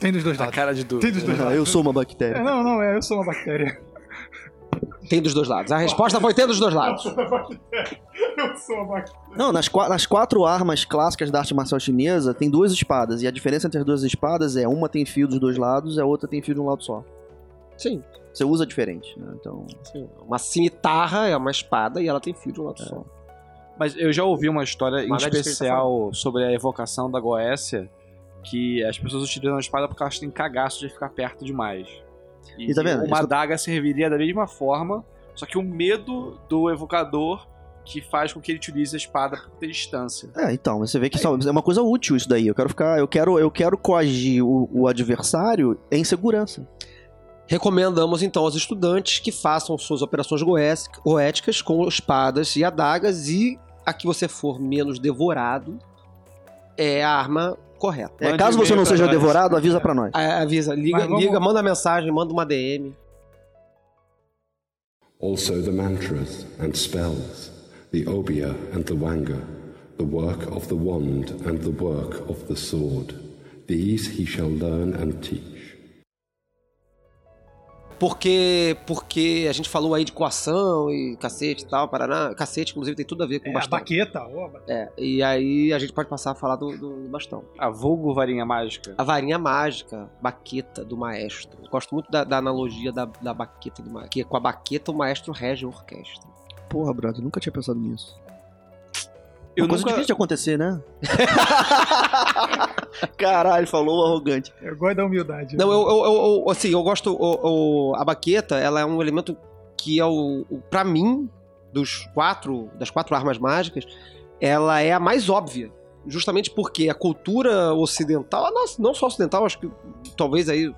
Tem dos dois A lados. cara de dúvida. Tem dos dois lados. eu sou uma É, bactéria. não, não, é, eu sou uma bactéria. Tem dos dois lados. A resposta foi ter dos dois lados. Eu sou uma bactéria. Não, nas, nas quatro armas clássicas da arte marcial chinesa, tem duas espadas. E a diferença entre as duas espadas é uma tem fio dos dois lados e a outra tem fio de um lado só. Sim. Você usa diferente, né? Então. sim. Uma cimitarra é uma espada e ela tem fio de um lado só. Mas eu já ouvi uma história em Mas é tá especial sobre a evocação da Goécia, que as pessoas utilizam a espada porque elas têm cagaço de ficar perto demais. E, E tá vendo? uma Isso- adaga serviria da mesma forma, só que o medo do evocador que faz com que ele utilize a espada por ter distância. É, então, você vê que só- é uma coisa útil isso daí. Eu quero ficar. Eu quero, eu quero coagir o, o adversário em segurança. Recomendamos então aos estudantes que façam suas operações goéticas com espadas e adagas e a que você for menos devorado é a arma correta. É, caso você não seja nós. devorado, avisa pra nós. A- Avisa, liga, vamos- liga, manda mensagem, manda uma DM. Also the mantras and spells, the obia and the wanga, the work of the wand and the work of the sword. These he shall learn and teach. Porque, porque a gente falou aí de coação e cacete e tal, Paraná. Cacete, inclusive, tem tudo a ver com É, a bastão. baqueta, ó, É, e aí a gente pode passar a falar do, do- do bastão. A vulgo varinha mágica. A varinha mágica, baqueta do maestro. Eu gosto muito da, da analogia da, da baqueta do maestro. Que com a baqueta o maestro rege a orquestra. Porra, brother, nunca tinha pensado nisso. Eu Uma coisa nunca- difícil de acontecer, né? *laughs* Caralho, falou arrogante. Eu gosto da humildade. Não, eu, eu, eu- eu- assim, eu gosto. o- o- a baqueta, ela é um elemento que é o, o para mim dos quatro, das quatro armas mágicas, ela é a mais óbvia. Justamente porque a cultura ocidental, a nossa- não só ocidental, acho que talvez aí o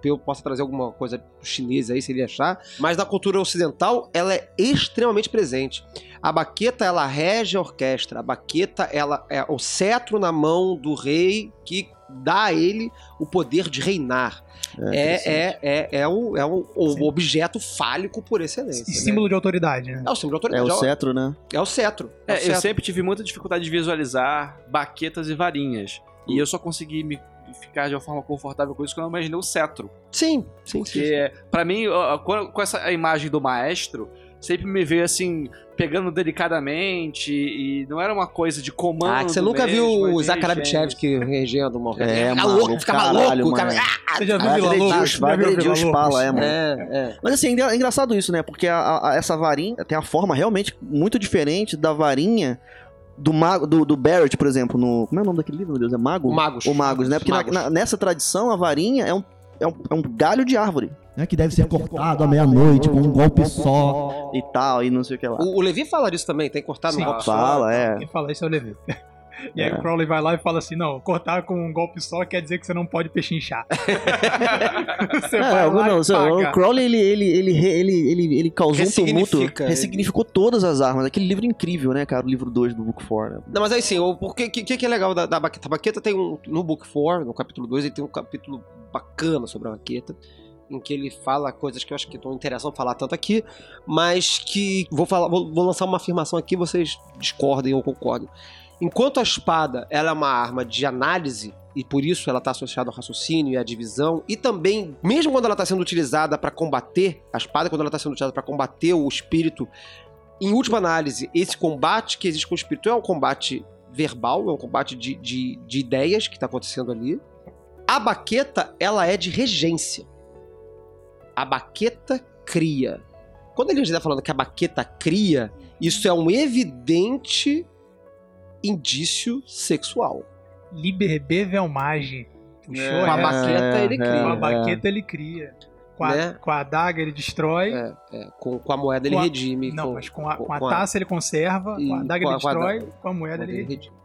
Peu possa trazer alguma coisa chinesa aí, se ele achar, mas na cultura ocidental ela é extremamente presente. A baqueta, ela rege a orquestra. A baqueta, ela é o cetro na mão do rei que dá a ele o poder de reinar. É, é, é, é, o, é o, o Sim. objeto fálico por excelência. E né? símbolo de autoridade, né? É o símbolo de É autoridade. o cetro, né? É o cetro. É, o É, eu cetro. sempre tive muita dificuldade de visualizar baquetas e varinhas. E eu só consegui me ficar de uma forma confortável com isso quando eu imaginei o cetro. Sim, sim, sim. Porque, pra mim, com essa imagem do maestro, sempre me veio assim, pegando delicadamente, e não era uma coisa de comando. Ah, que você nunca mesmo, viu o de Zakharevchevsky regendo uma. É, maluco, louco, ficava caralho, louco. mano. Você já viu Vai Vila Lobos? agredir os pala, é, mano. É, é. Mas assim, é engra- é engraçado isso, né? Porque a- a- essa varinha tem a forma realmente muito diferente da varinha do mago do, do Barrett, por exemplo, no. Como é o nome daquele livro, meu Deus? É Mago? O Magos. O Magos, né? Porque na- Magos. na- nessa tradição, a varinha é um, é um, é um galho de árvore. Né, que deve ser cortado à meia-noite com um golpe só. E tal, e não sei o que lá. O, o Levi fala disso também, tem cortado Sim. no golpe só. Fala, é. Quem fala isso é o Levi. *laughs* E aí É. o Crowley vai lá e fala assim: não, cortar com um golpe só quer dizer que você não pode pechinchar. *laughs* você É, vai lá não, e paga. o Crowley, ele, ele, ele, ele, ele, ele causou um tumulto, ressignificou todas as armas. Aquele livro incrível, né, cara? O livro 2 do Book 4, né? Não, mas aí sim, o que, que, que é legal da, da baqueta? A baqueta tem um. No Book 4, no capítulo 2, ele tem um capítulo bacana sobre a baqueta. Em que ele fala coisas que eu acho que não interessam falar tanto aqui, mas que. Vou, falar, vou, vou lançar uma afirmação aqui, vocês discordem ou concordem. Enquanto a espada ela é uma arma de análise, e por isso ela está associada ao raciocínio e à divisão, e também, mesmo quando ela está sendo utilizada para combater, a espada, quando ela está sendo utilizada para combater o espírito, em última análise, esse combate que existe com o espírito é um combate verbal, é um combate de, de, de ideias que está acontecendo ali. A baqueta, ela é de regência. A baqueta cria. Quando ele está falando que a baqueta cria, isso é um evidente indício sexual. Liber Bevelmage. Puxou Com a baqueta ele É, cria. Com a é. baqueta ele cria. Com a, Né? com a adaga ele destrói. É, é, com, com a moeda ele Com a- redime. Não, com, mas com a, com- a com a- taça ele conserva, com a adaga ele a- com a destrói, com a moeda ele ele redime.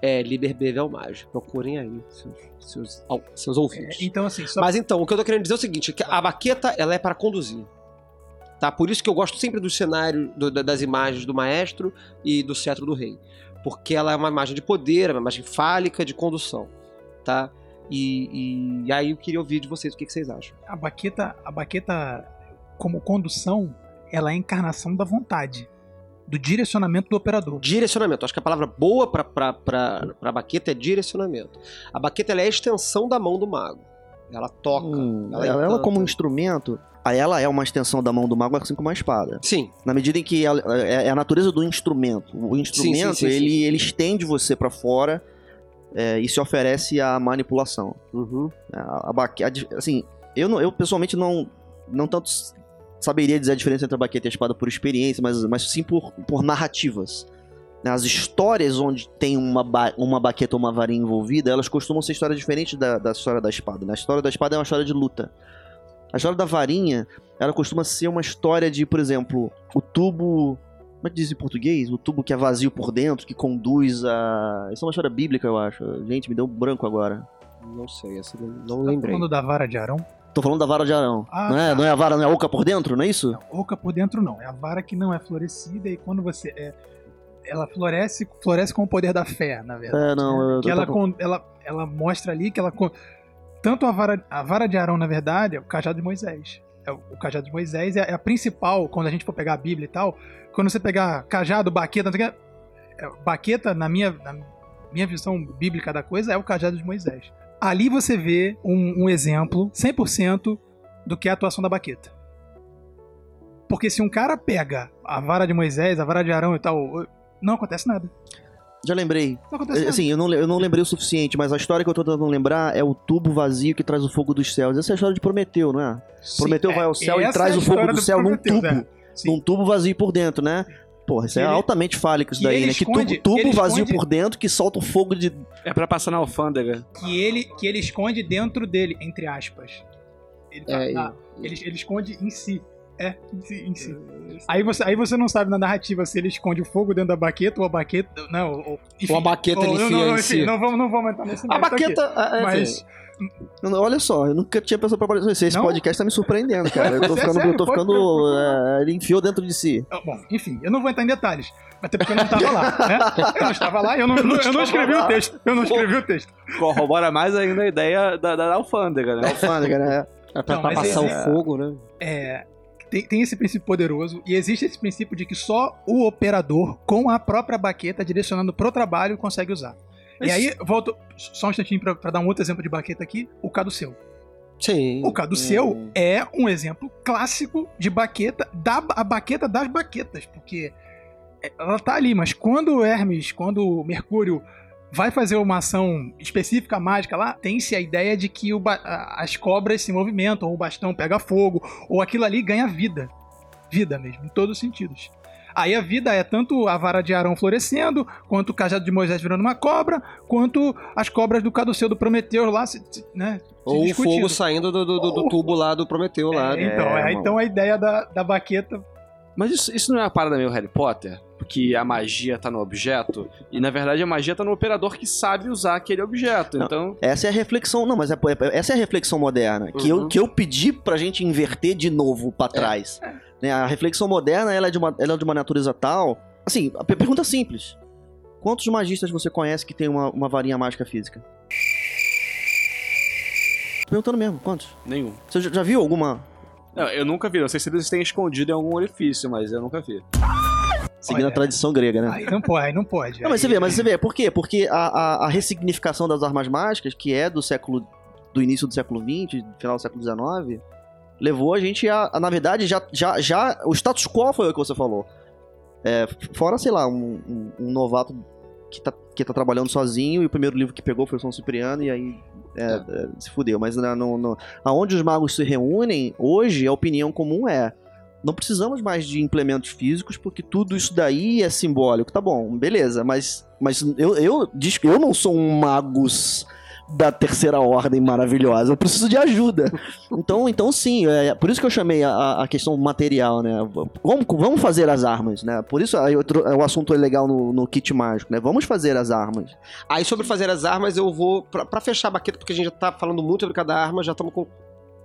É, Liber Bevelmage. Procurem aí, seus, seus, seus É, ouvintes. Então, assim, só Mas então, o que eu tô querendo dizer é o seguinte, a baqueta, ela é para conduzir. Tá? Por isso que eu gosto sempre do cenário, do- da- das imagens do maestro e do cetro do rei. Porque ela é uma imagem de poder, é uma imagem fálica de condução. Tá? E, e aí eu queria ouvir de vocês o que, que vocês acham. a baqueta, a baqueta como condução, ela é a encarnação da vontade, do direcionamento do operador. Direcionamento. Acho que a palavra boa pra, pra, pra, pra baqueta é direcionamento. A baqueta ela é a extensão da mão do mago. Ela toca. Hum, ela ela, ela encanta. como instrumento, ela é uma extensão da mão do mago, assim como a espada. Sim, Na medida em que ela- é é a natureza do instrumento. O instrumento, sim, sim, ele, sim. ele estende você pra fora é, e se oferece à manipulação. Uhum. A, a baque- a di- assim, eu, não- eu pessoalmente não, não tanto saberia dizer a diferença entre a baqueta e a espada por experiência, mas, mas sim por, por narrativas. Né, As histórias onde tem uma, ba- uma baqueta ou uma varinha envolvida, elas costumam ser histórias diferentes da, da história da espada. né? A história da espada é uma história de luta. A história da varinha, ela costuma ser uma história de, por exemplo, o tubo. Como é que diz em português? O tubo que é vazio por dentro, que conduz a. Isso é uma história bíblica, eu acho. Gente, me deu um branco agora. Não sei, essa não, não Tá lembrei. falando da vara de Arão? Tô falando da vara de Arão. Ah, não, é, tá. não é a vara, não é a oca por dentro, não é isso? Oca por dentro não, é a vara que não é florescida e quando você é, ela floresce, floresce com o poder da fé, na verdade. É, não, eu que eu ela, ela, ela mostra ali que ela tanto a vara, a vara de Arão, na verdade, é o cajado de Moisés. É o, cajado de Moisés é, é a principal quando a gente for pegar a Bíblia e tal. Quando você pegar cajado, baqueta, não sei o que, é, baqueta na minha na minha visão bíblica da coisa é o cajado de Moisés. Ali você vê um, um exemplo 100% do que é a atuação da baqueta. Porque se um cara pega a vara de Moisés, a vara de Arão e tal, não acontece nada. Já lembrei. Não acontece nada. Assim, eu não, eu não lembrei o suficiente, mas a história que eu tô tentando lembrar é o tubo vazio que traz o fogo dos céus. Essa é a história de Prometeu, não é? Sim, Prometeu é- vai ao céu e essa traz é o fogo história do céu num Prometeu, tubo. é. Sim. Num tubo vazio por dentro, né? Porra, isso Que é ele- altamente fálico isso que daí, ele né? Que esconde- tubo, tubo ele vazio esconde- por dentro que solta o fogo de. É pra passar na alfândega. que ele, que ele esconde dentro dele, entre aspas. Ele, tá- É, ah, ele, ele esconde em si. É, em si. Em si. Aí, você, aí você não sabe na narrativa se ele esconde o fogo dentro da baqueta ou a baqueta. Não, ou, enfim, Ou a baqueta ele ou- não, enfia não, em enfim, si. Não vamos, não vamos entrar nesse A mérito aqui. baqueta. é, é, Mas, enfim, Não, Olha só, eu nunca tinha pensado pra aparecer. Esse Não? podcast tá me surpreendendo, cara. Eu tô *laughs* é ficando. sério, eu tô ficando é, ele enfiou dentro de si. ah, bom, enfim, eu não vou entrar em detalhes. Até porque eu não estava lá, né? Eu não estava lá, eu não, eu não, eu não escrevi o texto. Eu não escrevi o texto. Corrobora mais ainda a ideia da, da alfândega, né? Alfândega, né? é pra, Não, pra passar é- o fogo, né? é, tem, tem esse princípio poderoso e existe esse princípio de que só o operador com a própria baqueta direcionando pro trabalho consegue usar. E aí, volto só um instantinho pra, pra dar um outro exemplo de baqueta aqui, o caduceu. Sim. O caduceu é um exemplo clássico de baqueta, da a baqueta das baquetas, porque ela tá ali, mas quando o Hermes, quando o Mercúrio vai fazer uma ação específica mágica lá, tem-se a ideia de que as cobras se movimentam, ou o bastão pega fogo, ou aquilo ali ganha vida. Vida mesmo, em todos os sentidos. Aí a vida é tanto a vara de Arão florescendo, quanto o cajado de Moisés virando uma cobra, quanto as cobras do caduceu do Prometeu lá, se, se- né? se Ou o fogo saindo do, do, do- do tubo lá do Prometeu lá. É, né? então, É, é, então a ideia da, da baqueta. Mas isso, isso não é uma parada meio Harry Potter? Porque a magia tá no objeto, e na verdade a magia tá no operador que sabe usar aquele objeto. Não. Então, Essa é a reflexão. Não, mas é- é- essa é a reflexão moderna. Que, Uhum. eu, que eu pedi pra gente inverter de novo pra trás. Né, a reflexão moderna ela é, de uma, ela é de uma natureza tal. Assim, a per- pergunta simples: Quantos magistas você conhece que tem uma, uma varinha mágica física? Tô perguntando mesmo, quantos? nenhum. Você já, já viu alguma? Não, eu nunca vi. Não sei se eles têm escondido em algum orifício, mas eu nunca vi. Seguindo Olha, a tradição grega, né? Aí não pode, aí não pode. Não, mas Aí- você vê, mas você vê, por quê? Porque a, a, a ressignificação das armas mágicas, que é do século. do início do século XX, final do século XIX, levou a gente a. a, na verdade, já, já, já. O status quo foi o que você falou. É, fora, sei lá, um, um- um novato que tá, que tá trabalhando sozinho e o primeiro livro que pegou foi o São Cipriano e aí é, é, se fudeu. Mas né, no, no, aonde os magos se reúnem, hoje a opinião comum é não precisamos mais de implementos físicos porque tudo isso daí é simbólico. Tá bom, beleza, mas, mas eu, eu, eu não sou um magus da terceira ordem maravilhosa, eu preciso de ajuda. Então, então sim, é por isso que eu chamei a, a questão material, né? Vamos, vamos fazer as armas, né? Por isso aí o assunto é legal no, no kit mágico, né? Vamos fazer as armas. Aí sobre fazer as armas, eu vou. Pra, pra fechar a baqueta, porque a gente já tá falando muito sobre cada arma, já estamos com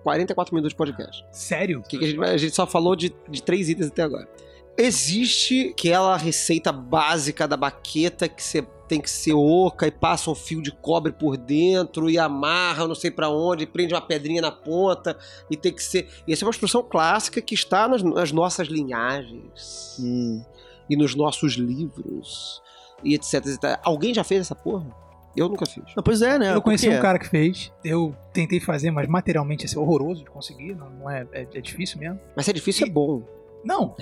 44 minutos de podcast. Sério? Que que a, gente, a gente só falou de, de três itens até agora. Existe aquela receita básica da baqueta que você tem que ser oca e passa um fio de cobre por dentro e amarra não sei pra onde, e prende uma pedrinha na ponta e tem que ser. E essa é uma instrução clássica que está nas, nas nossas linhagens Hum. e nos nossos livros e etc, etc. Alguém já fez essa porra? Eu nunca fiz. Não, pois é, né? Eu conheci um cara que fez, eu tentei fazer, mas materialmente ia ser horroroso de conseguir, não, não é, é, é difícil mesmo. Mas se é difícil, é bom. Não.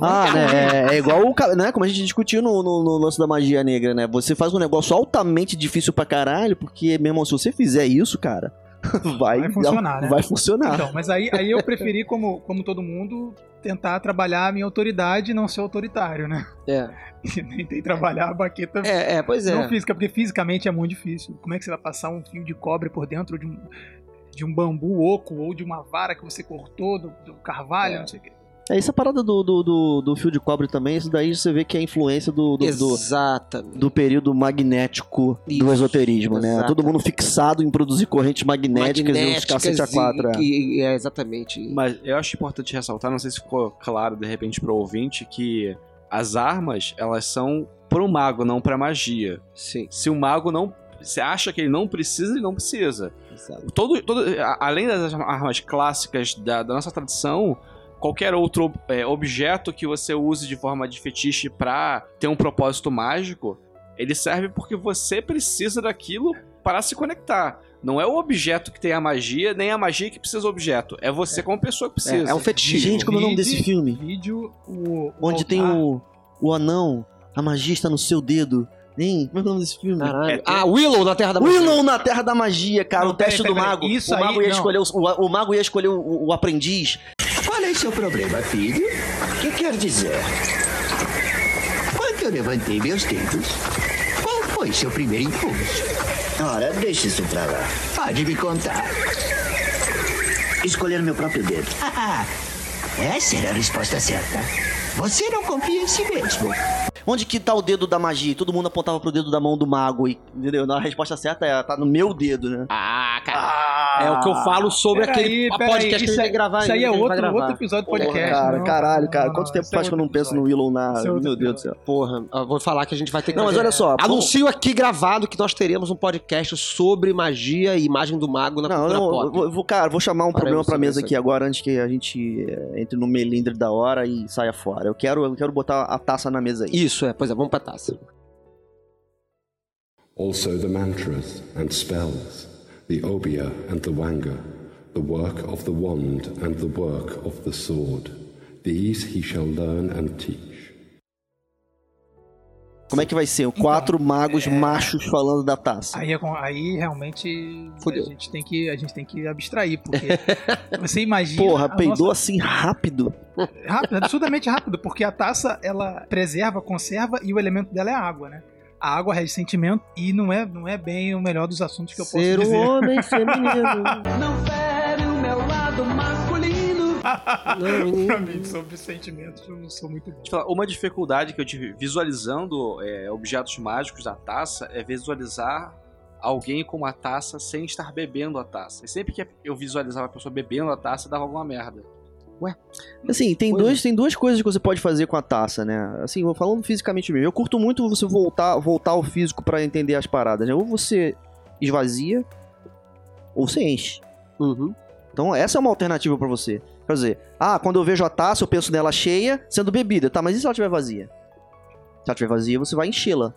Ah, né? É, é igual o, né? Como a gente discutiu no, no, no lance da magia negra, né? Você faz um negócio altamente difícil pra caralho, porque, meu irmão, se você fizer isso, cara, *laughs* vai, Vai funcionar, né? Vai funcionar. Então, mas aí, aí eu preferi, como, como todo mundo, tentar trabalhar a minha autoridade e não ser autoritário, né? É. *laughs* Tentei trabalhar a baqueta É, é, pois é. não física, porque fisicamente é muito difícil. Como é que você vai passar um fio de cobre por dentro de um, de um bambu oco ou de uma vara que você cortou do, do carvalho, não sei o quê. É essa parada do, do, do, do fio de cobre também, isso daí você vê que é a influência do, do, do, do período magnético do Isso, esoterismo, né? exatamente. Todo mundo fixado em produzir correntes magnéticas, e os cacete a quatro. é. E, e- é, exatamente. Mas eu acho importante ressaltar, não sei se ficou claro de repente pro ouvinte, que as armas, elas são pro mago, não pra magia. Sim, Se o mago não. Você acha que ele não precisa, ele não precisa. exato. Todo, todo, a- além das armas clássicas da, da nossa tradição, qualquer outro é, objeto que você use de forma de fetiche pra ter um propósito mágico, ele serve porque você precisa daquilo para se conectar. Não é o objeto que tem a magia, nem a magia que precisa do objeto. É você como pessoa que precisa. É, é um fetichismo. Gente, como é o nome desse filme? Vídeo, o, o Onde tem o, o anão, a magia está no seu dedo. Hein? Como é o nome desse filme? Caralho. É, tem- Ah, Willow na Terra da Magia. Willow na Terra da Magia, cara, Não, o teste peraí, do peraí, mago. Isso o mago aí, ia não. escolher o, o, o mago ia escolher o, o aprendiz. Qual é seu problema, filho? O que quer dizer? eu levantei meus dedos, qual foi seu primeiro impulso? Ora, deixe isso pra lá. Pode me contar. Escolher meu próprio dedo. Ah, *laughs* essa era a resposta certa. Você não confia em si mesmo. Onde que tá o dedo da magia? Todo mundo apontava pro dedo da mão do mago, e, entendeu? A resposta certa é, tá no meu dedo, né? Ah, cara. é o que eu falo sobre aquele podcast que a gente vai gravar Isso aí é outro, outro episódio do Porra, podcast. cara, não, caralho, cara. não, Quanto tempo é faz que eu não penso no episódio. Willow na... É Meu Deus do céu. Porra, eu vou falar que a gente vai ter que. Não, mas olha só, Anuncio aqui gravado que nós teremos um podcast sobre magia e imagem do mago na Não, cultura não, pop. vou, cara, vou chamar um Para problema pra mesa aqui agora antes que a gente é, entre no melindre da hora e saia fora. Eu quero, eu quero botar a taça na mesa aí. Isso, é, pois é, vamos pra taça. Also the mantras and spells, the obeah and the wanga, the work of the wand and the work of the sword. These he shall learn and teach. Como é que vai ser? Quatro magos machos falando da taça. Aí, é com- aí realmente Fudeu. a gente tem que a gente tem que abstrair, porque *laughs* você imagina Porra, peidou nossa- assim rápido. rápido, absurdamente rápido, porque a taça ela preserva, conserva e o elemento dela é a água, né? A água rege sentimento e não é não é bem o melhor dos assuntos que eu posso Ser um dizer. homem feminino. *laughs* Não fere o meu lado masculino. Não, *laughs* pra mim, sobre sentimentos, eu não sou muito bom. Eu falar, Uma dificuldade que eu tive visualizando é, objetos mágicos da taça é visualizar alguém com uma taça sem estar bebendo a taça. E sempre que eu visualizava a pessoa bebendo a taça, dava alguma merda. Assim, tem, Coisa. dois, tem duas coisas que você pode fazer com a taça, né? Assim, falando fisicamente mesmo. Eu curto muito você voltar, voltar ao físico pra entender as paradas, né? Ou você esvazia, ou você enche. Uhum. Então, essa é uma alternativa pra você. Quer dizer, ah, quando eu vejo a taça, eu penso nela cheia, sendo bebida. Tá, mas e se ela estiver vazia? Se ela estiver vazia, você vai enchê-la.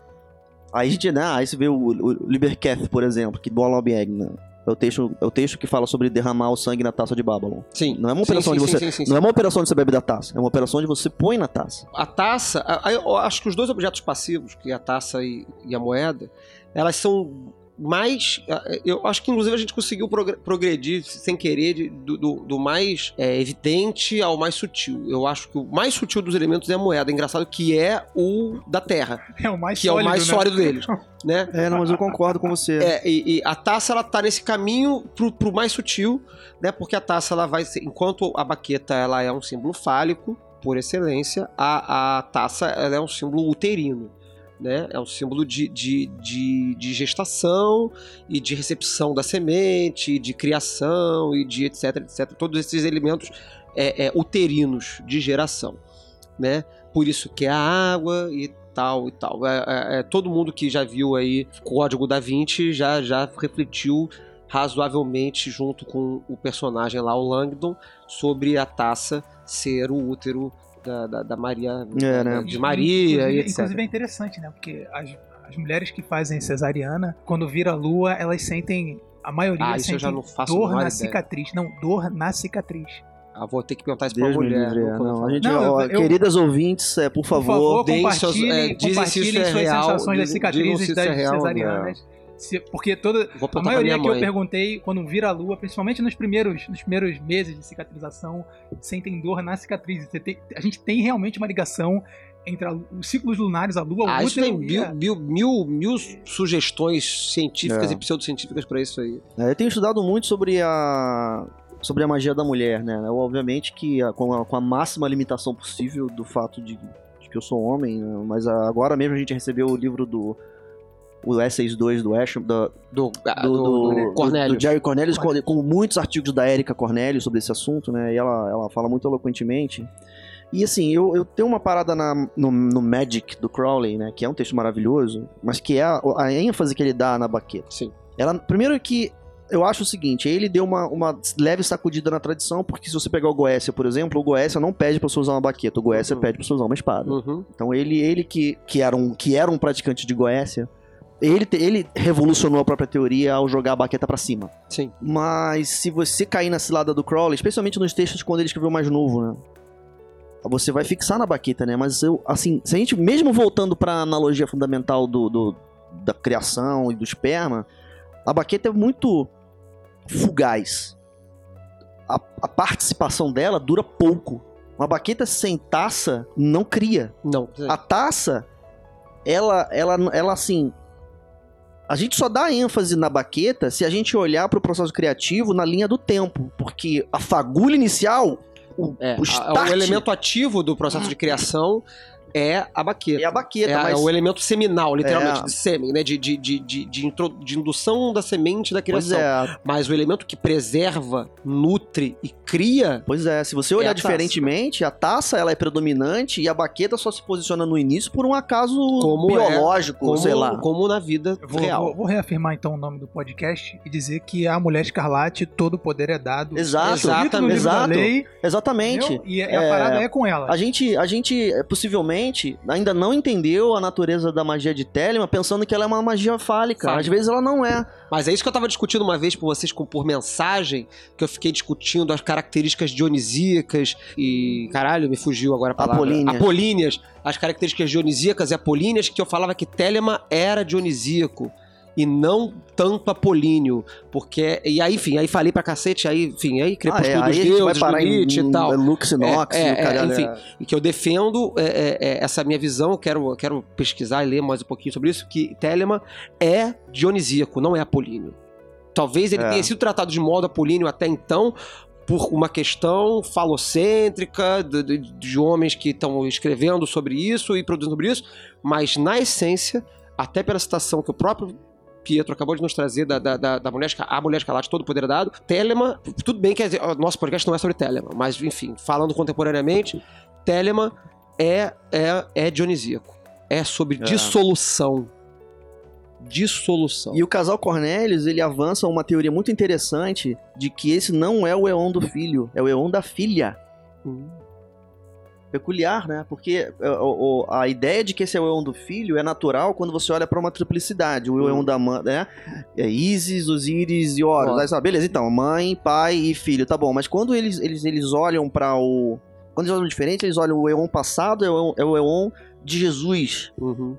Aí a gente, né? Aí você vê o, o Libercath, por exemplo, que bola Obieg, né? É o, texto, é o texto que fala sobre derramar o sangue na taça de Babylon. Sim. Não é uma operação sim, de sim, você. sim. Não é uma operação de você bebe da taça. É uma operação de você põe na taça. A taça, a- a- eu acho que os dois objetos passivos, que é a taça e, e a moeda, elas são mais. Eu acho que inclusive a gente conseguiu progre- progredir sem querer de- do, do- mais é, evidente ao mais sutil. Eu acho que o mais sutil dos elementos é a moeda. Engraçado que é o da terra, É o mais que é o sólido, mais né? sólido deles. *laughs* Né? É, não, mas eu concordo com você. É, e, e a taça ela tá nesse caminho pro, pro mais sutil, né? Porque a taça ela vai ser, enquanto a baqueta ela é um símbolo fálico por excelência, a, a taça ela é um símbolo uterino. Né? É um símbolo de, de, de, de gestação e de recepção da semente, de criação e de etc, etc. Todos esses elementos é, é, uterinos de geração, né? Por isso que é a água e tal e tal. É, é- é, todo mundo que já viu aí Código da Vinci já, já refletiu razoavelmente junto com o personagem lá, o Langdon, sobre a taça ser o útero da, da, da Maria, É, da- né? de Maria inclusive, e etc. Inclusive é interessante, né? Porque as, as mulheres que fazem cesariana, quando vira a lua, elas sentem. A maioria Ah, isso eu sentem já não faço a dor na ideia. cicatriz. Não, dor na cicatriz. Ah, vou ter que perguntar isso Deus pra mulher. livre. é, ouvi Não, a falar. gente, Não, ó, eu- eu- queridas ouvintes, é, por Por favor, favor, deem seus- é, dizem se isso é suas real, sensações das dizem- digam cicatrizes se isso das é real, cesarianas. Se- porque toda, Vou a perguntar pra maioria que eu perguntei, quando vira a lua, principalmente nos primeiros, nos primeiros meses de cicatrização, sentem dor na cicatriz. Você tem- a gente tem realmente uma ligação entre a- os ciclos lunares, a lua, Ah, o isso útero tem e mil, a- mil, mil, mil sugestões científicas É. e pseudocientíficas pra isso aí. É, eu tenho estudado muito sobre a sobre a magia da mulher, né? Eu, obviamente que a- com, a, com a máxima limitação possível do fato de, de que eu sou homem, né? mas a- agora mesmo a gente recebeu o livro do o Essays 2 do Ashram, da- Do, ah, do, do, do, do Jerry Cornelius, com, com muitos artigos da Erika Cornelius sobre esse assunto, né? E ela, ela fala muito eloquentemente. E assim, eu, eu tenho uma parada na- no, no Magic do Crowley, né? Que é um texto maravilhoso, mas que é a, a ênfase que ele dá na baqueta. Sim. Ela, primeiro que eu acho o seguinte, ele deu uma, uma leve sacudida na tradição, porque se você pegar o Goécia, por exemplo, o Goécia não pede pra você usar uma baqueta, o Goécia Uhum. pede pra você usar uma espada. Uhum. Então ele, ele que, que, era um, que era um praticante de Goécia, ele, ele revolucionou a própria teoria ao jogar a baqueta pra cima. Sim. Mas se você cair na cilada do Crowley, especialmente nos textos quando ele escreveu mais novo, né? Você vai fixar na baqueta, né? Mas eu, assim, se a gente, mesmo voltando pra analogia fundamental do, do- da criação e do esperma, a baqueta é muito fugaz. A, a participação dela dura pouco. Uma baqueta sem taça não cria. Não. A taça ela, ela, ela assim. A gente só dá ênfase na baqueta se a gente olhar para o processo criativo na linha do tempo. Porque a fagulha inicial, o, É, o start, o elemento ativo do processo de criação é a baqueta. é a baqueta. É, a- mas... é o elemento seminal, literalmente, É. de sêmen, né? De, de, de, de, de intro- de indução da semente da Pois criação. é, Mas o elemento que preserva, nutre e cria pois é. Se você olhar É a diferentemente, a taça ela é predominante e a baqueta só se posiciona no início por um acaso Como é, biológico, como, sei lá. como na vida Eu Vou, real. vou- vou reafirmar então o nome do podcast e dizer que a Mulher Escarlate, todo o poder é dado. Exato, livro exato. lei, Exatamente. entendeu? E a, É, parada é com ela. A gente, a gente é, possivelmente ainda não entendeu a natureza da magia de Telema, pensando que ela é uma magia fálica. Fálica. Às vezes ela não é. Mas é isso que eu tava discutindo uma vez com vocês com, por mensagem, que eu fiquei discutindo as características dionisíacas e. Caralho, me fugiu agora a palavra. Apolíneas. Apolíneas. As características dionisíacas e apolíneas, que eu falava que Telema era dionisíaco. E não tanto apolíneo. Porque. E aí, enfim, aí falei pra cacete, aí, enfim, aí Ah, crepúsculo é, dos aí vai deuses, do Nietzsche em e tal. Lux Inox, É, o é, caralho, enfim, é. e que eu defendo é, é, é, essa minha visão, quero, quero pesquisar e ler mais um pouquinho sobre isso, que Telema é dionisíaco, não é apolíneo. Talvez ele É. tenha sido tratado de modo apolíneo até então, por uma questão falocêntrica de, de- de homens que estão escrevendo sobre isso e produzindo sobre isso, mas na essência, até pela citação que o próprio Pietro acabou de nos trazer da, da, da, da mulher, a mulher escarlate, todo o poder dado. Telema, tudo bem que o nosso podcast não é sobre Telema, mas enfim, falando contemporaneamente, Telema é, é, é dionisíaco. É sobre É. dissolução. Dissolução. E o casal Cornelius, ele avança uma teoria muito interessante de que esse não é o Eon do filho, é o Eon da filha. Hum. Peculiar, né? Porque é, o- o- a ideia de que esse é o Eon do filho é natural quando você olha pra uma triplicidade. O Eon da mãe, né? É Isis, Osíris e Horus. Aí, sabe, beleza, então, mãe, pai e filho, tá bom. Mas quando eles, eles, eles olham pra o... Quando eles olham diferente, eles olham o Eon passado, é o Eon, é o Eon de Jesus. Uhum.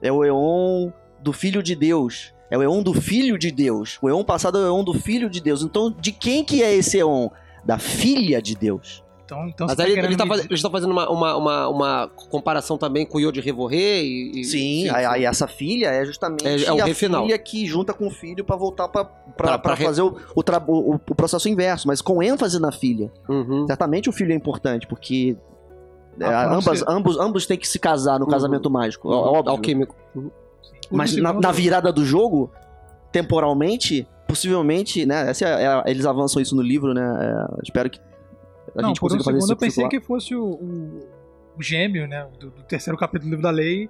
É o Eon do Filho de Deus. É o Eon do Filho de Deus. O Eon passado é o Eon do Filho de Deus. Então, de quem que é esse Eon? Da Filha de Deus. Então, então Mas você tá aí querendo eles me estão fazendo uma, uma, uma, uma comparação também com o Yo de Revorré e. e- Sim, aí, essa filha é justamente É- é o a rei final. filha que junta com o filho pra voltar re- fazer o, o, tra- o- o processo inverso, mas com ênfase na filha. Uhum. Certamente o filho é importante, porque é, Ah, quando ambas, ambos, ambos têm que se casar no Uhum. casamento mágico. Uhum. Óbvio. Alquímico. Mas O na, na virada do jogo, temporalmente, possivelmente, né? Essa é, é- eles avançam isso no livro, né? é, espero que a não, gente por um fazer segundo isso eu pensei circular. que fosse o, o, o gêmeo, né? Do, do terceiro capítulo do livro da lei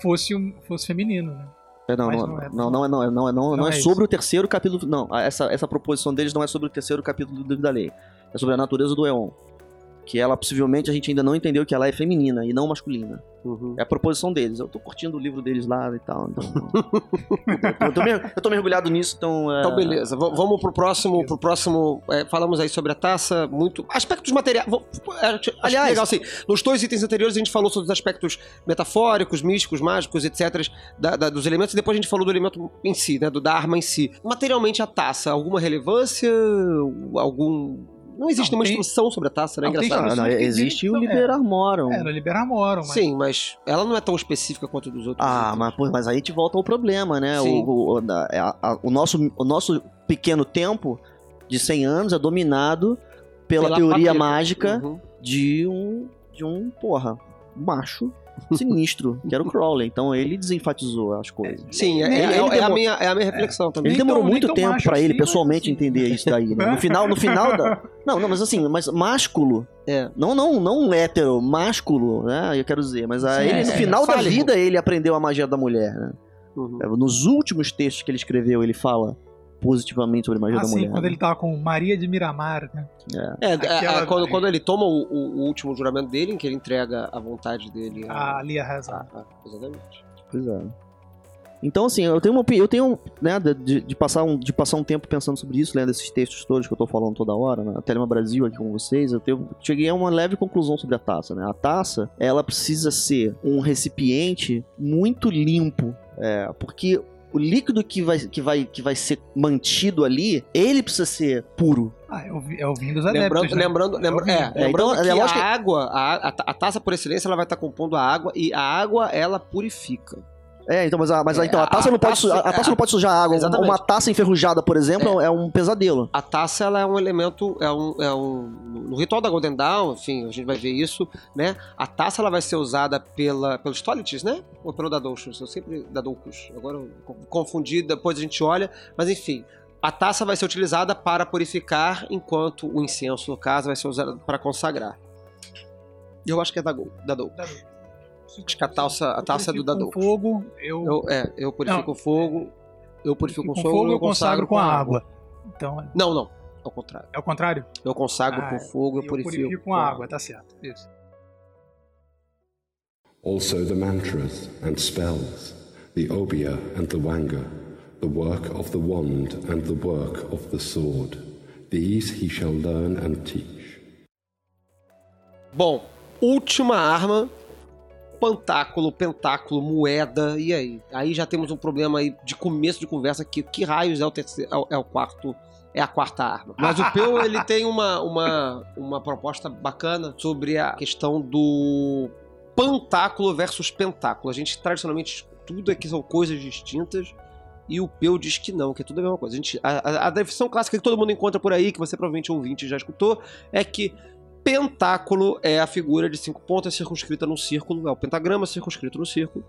fosse, um, fosse feminino, né? É, não, não, não é. não, não é, não, é, não, é, não, Não não é é sobre o terceiro capítulo. Não, essa, essa proposição deles não é sobre o terceiro capítulo do livro da lei. É sobre a natureza do Eon. Que ela, possivelmente, a gente ainda não entendeu que ela é feminina e não masculina. Uhum. É a proposição deles. Eu tô curtindo o livro deles lá e tal. Então... *laughs* eu, tô eu tô mergulhado nisso, então. é, Então, beleza. V- vamos pro próximo. Pro próximo é, falamos aí sobre a taça. Muito. Aspectos materiais. É, Aliás- legal assim. Nos dois itens anteriores a gente falou sobre os aspectos metafóricos, místicos, mágicos, etc. da- da- dos elementos. E depois a gente falou do elemento em si, né? Do, da arma em si. Materialmente, a taça, alguma relevância? Algum. Não existe Não, nenhuma tem- instrução sobre a taça, né? Não, Engraçado. Não, que existe o que- Liberar Morum. É, no Liberar Moram, mas Sim, mas ela não é tão específica quanto dos outros. Ah, mas, pô, mas aí te volta ao problema, né? Sim. O, o, a- a- a- o nosso, o nosso pequeno tempo de 100 anos é dominado pela, Pela teoria papel. mágica Uhum. de um, de um, porra, macho *laughs* sinistro, que era o Crowley. Então ele desenfatizou as coisas. Sim, é, Nem- é- ele é a demorou- minha, é a minha reflexão também. Ele Nem demorou tão- nem muito tempo ele assim, mas pessoalmente assim. entender isso daí, né? No *laughs* final, no final da... Não, não, mas assim, mas másculo, É. não, não, não hétero, másculo, né? Eu quero dizer, mas aí Sim, ele, no é, final da vida ele aprendeu a magia da mulher, né? Uhum. É, Nos últimos textos que ele escreveu, ele fala positivamente sobre a magia da assim, mulher. quando né? ele tava com Maria de Miramar, né? É, é, Aquela- é, quando, quando ele toma o, o- último juramento dele, em que ele entrega a vontade dele a. A Lia Hazard. a- a- exatamente. Pois é. Então, assim, eu tenho uma eu tenho, né, de, de passar um, de passar um tempo pensando sobre isso, lendo esses textos todos que eu tô falando toda hora, né, Telema Brasil aqui com vocês, eu tenho, cheguei a uma leve conclusão sobre a taça, né? A taça, ela precisa ser um recipiente muito limpo, é, porque o líquido que vai, que, vai, que vai ser mantido ali, ele precisa ser puro. Ah, é o, é o vinho dos adeptos. Lembrando, né? lembrando, lembra- o vinho. é, É, lembrando então, que é lógico a que- água, a, a, a taça por excelência, ela vai estar compondo a água e a água ela purifica. É, então, mas, a, mas a- É, então, a taça a não pode, taça- a, taça não pode *laughs* sujar água. Exatamente. Uma taça enferrujada, por exemplo, é, um pesadelo. A taça ela é um elemento, é um, é um no ritual da Golden Dawn, enfim, a gente vai ver isso, né? A taça ela vai ser usada pela pelos Stolites, né? Ou pelo Dadouchus, eu sempre Dadoucus. Agora eu confundi, depois a gente olha, mas enfim, a taça vai ser utilizada para purificar, enquanto o incenso, no caso, vai ser usado para consagrar. Eu acho que é da Dadoucus. Acho que a taça, a taça é do com fogo, eu, Eu, é, eu purifico Não. o fogo, eu purifico com com fogo, fogo, eu consagro com a água. Então, é- Não, não, ao contrário. é o contrário? Eu consagro Ah, com fogo, eu, eu purifico, purifico com a água, tá certo. Isso. Also the mantras and spells, the obia and the wanga, the work of the wand and the work of the sword. These he shall learn and teach. Bom, última arma, pantáculo, pentáculo, moeda, e aí? Aí já temos um problema aí de começo de conversa que que raios é o terceiro, é o, é o quarto, é a quarta arma. Mas o Peu *laughs* ele tem uma, uma, uma proposta bacana sobre a questão do pantáculo versus pentáculo. A gente tradicionalmente tudo aqui são coisas distintas. E o Peu diz que não, que é tudo a mesma coisa. A, gente, a, a- a definição clássica que todo mundo encontra por aí, que você provavelmente ouvinte já escutou, é que pentáculo é a figura de cinco pontas circunscrita num círculo, é o pentagrama circunscrito no círculo.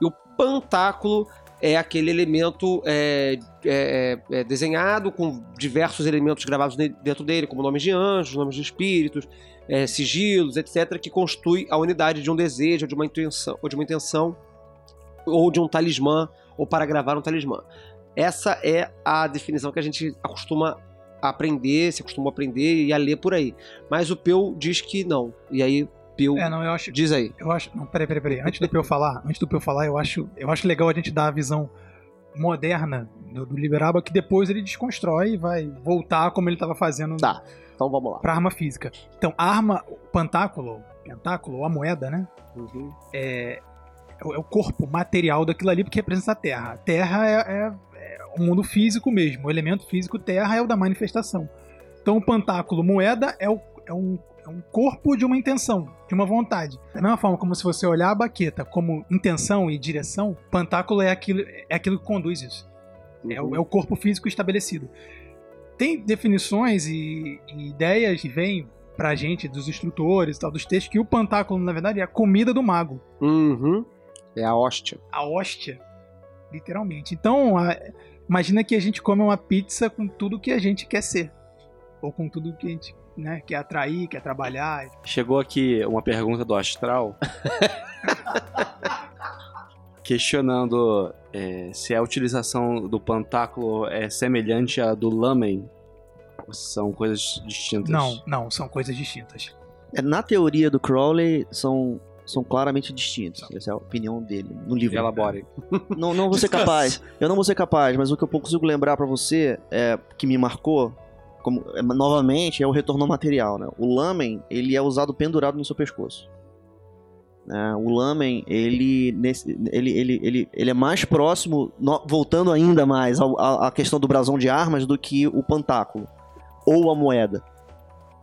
E o pantáculo é aquele elemento é, é, é, desenhado com diversos elementos gravados dentro dele, como nomes de anjos, nomes de espíritos, é, sigilos, etc., que constitui a unidade de um desejo, de uma intenção, ou de uma intenção, ou de um talismã, ou para gravar um talismã. Essa é a definição que a gente acostuma a aprender, se acostuma a aprender e a ler por aí. Mas o Peu diz que não. E aí, Peu É, não, eu acho. diz aí. Eu acho. Não, peraí, peraí, peraí. Antes do Peu falar, antes do Peu falar, eu acho, eu acho legal a gente dar a visão moderna do, do Liberaba, que depois ele desconstrói e vai voltar como ele estava fazendo Tá, então vamos lá. pra arma física. Então, arma, o pantáculo, pentáculo, a moeda, né? Uhum. É, é o é o corpo material daquilo ali, porque representa a Terra. A Terra é- é o mundo físico mesmo. O elemento físico Terra é o da manifestação. Então, o pantáculo, moeda, é, o- é um, é um corpo de uma intenção, de uma vontade. Da mesma forma como se você olhar a baqueta como intenção e direção, pantáculo é aquilo, é aquilo que conduz isso. É, o, é o corpo físico estabelecido. Tem definições e, e ideias que vêm pra gente, dos instrutores e tal, dos textos, que o pantáculo, na verdade, é a comida do mago. Uhum. É a hóstia. A hóstia. Literalmente. Então, a- imagina que a gente come uma pizza com tudo que a gente quer ser. Ou com tudo que a gente né, quer atrair, quer trabalhar. Chegou aqui uma pergunta do Astral. *laughs* questionando é, se a utilização do pantáculo é semelhante à do lamen. São coisas distintas. Não, não, são coisas distintas. É, na teoria do Crowley, são, são claramente distintos. Essa é a opinião dele, no livro. Elabore. Não, não vou ser capaz. *laughs* Eu não vou ser capaz, mas o que eu consigo lembrar pra você, é, que me marcou, como, é, novamente, é o retorno ao material. Né? O lamen, ele é usado pendurado no seu pescoço. né? o lamen, ele, nesse, ele, ele, ele, ele é mais próximo, no- voltando ainda mais à questão do brasão de armas, do que o pantáculo. Ou a moeda.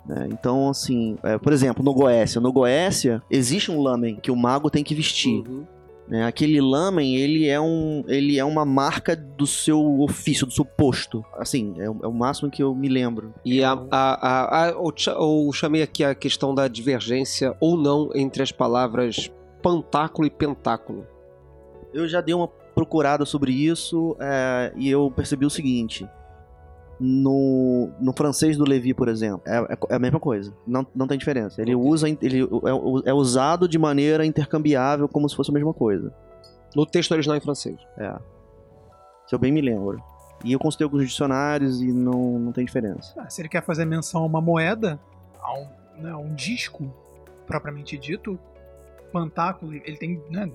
Né? Então, assim, é, por exemplo, no Goécia. No Goécia, existe um lamen que o mago tem que vestir. Uhum. né? Aquele lamen, ele é, um, ele é uma marca do seu ofício, do seu posto. Assim, é, o- é o máximo que eu me lembro. E a, a, a, eu chamei aqui a questão da divergência ou não entre as palavras pantáculo e pentáculo. Eu já dei uma procurada sobre isso é, e eu percebi o seguinte. No, no francês do Levi, por exemplo, é, é- é a mesma coisa. Não, não tem diferença. Ele usa ele é, é usado de maneira intercambiável como se fosse a mesma coisa. No texto original em francês. É. Se eu bem me lembro. E eu consultei alguns dicionários e não, não tem diferença. Ah, se ele quer fazer menção a uma moeda, a um, né, a um disco propriamente dito, pantáculo, ele tem né,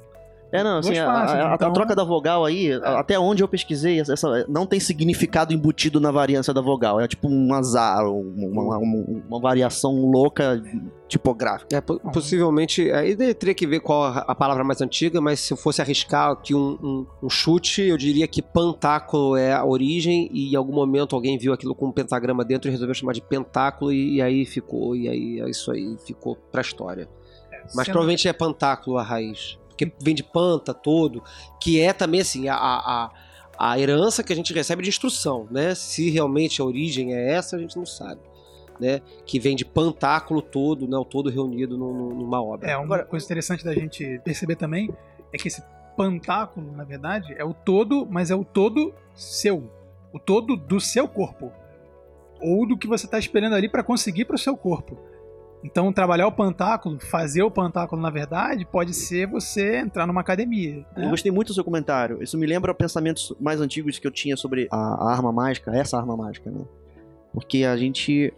É, não, assim, Duas a, a- a então- troca da vogal aí, a- até onde eu pesquisei, essa, não tem significado embutido na variância da vogal. É tipo um azar, uma, uma- uma- variação louca tipográfica. É, po- possivelmente, aí de- teria que ver qual a a palavra mais antiga, mas se eu fosse arriscar aqui um, um- um chute, eu diria que pantáculo é a origem e em algum momento alguém viu aquilo com um pentagrama dentro e resolveu chamar de pentáculo e, e aí ficou, e aí é isso aí ficou pra história. Mas sendo- provavelmente é pantáculo a raiz, porque vem de panta todo, que é também assim, a... a, a herança que a gente recebe de instrução, né? Se realmente a origem é essa, a gente não sabe. Né, que vem de pantáculo todo, né, o todo reunido num- num- numa obra. É, uma coisa interessante da gente perceber também é que esse pantáculo, na verdade, é o todo, mas é o todo seu. O todo do seu corpo. Ou do que você está esperando ali para conseguir para o seu corpo. Então, trabalhar o pantáculo, fazer o pantáculo, na verdade, pode ser você entrar numa academia. Eu né? gostei muito do seu comentário. Isso me lembra pensamentos mais antigos que eu tinha sobre a, a arma mágica, essa arma mágica, né? Porque a gente,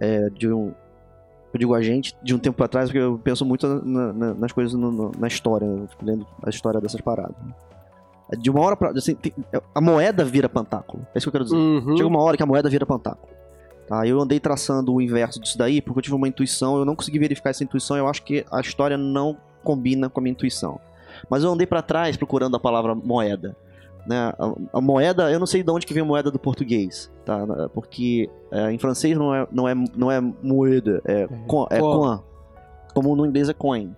é, de um, eu digo a gente, de um tempo atrás, porque eu penso muito na- na- nas coisas no- no- na história, eu fico lendo a história dessas paradas. né? De uma hora pra. Assim, tem- a moeda vira pantáculo. É isso que eu quero dizer. Uhum. Chega uma hora que a moeda vira pantáculo. Tá? Eu andei traçando o inverso disso daí porque eu tive uma intuição, eu não consegui verificar essa intuição, eu acho que a história não combina com a minha intuição. Mas eu andei pra trás procurando a palavra moeda. Né? A, a moeda, eu não sei de onde que vem a moeda do português, tá? Porque é, em francês não é, não é, não é moeda, é, co, é Co- coin. Como no inglês é coin.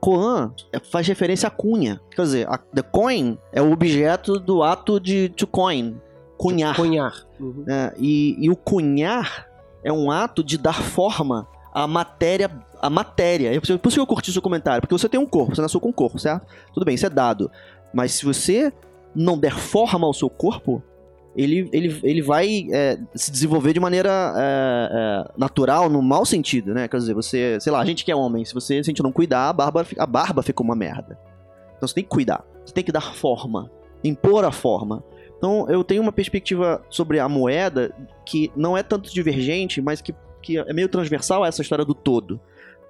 Coin é- faz referência à cunha. Quer dizer, a, the coin é o objeto do ato de to coin, cunhar. Cunhar. Uhum. É, e, e o cunhar é um ato de dar forma à matéria. À matéria. Eu- Por isso que eu curti seu comentário. Porque você tem um corpo, você nasceu com um corpo, certo? Tudo bem, isso é dado. Mas se você não der forma ao seu corpo, ele, ele, ele vai é, se desenvolver de maneira é, é, natural, no mau sentido, né? Quer dizer, você, sei lá, a gente que é homem, se você se a gente não cuidar, a barba, a barba fica uma merda. Então você tem que cuidar, você tem que dar forma, impor a forma. Então eu tenho uma perspectiva sobre a moeda que não é tanto divergente, mas que, que é meio transversal a essa história do todo.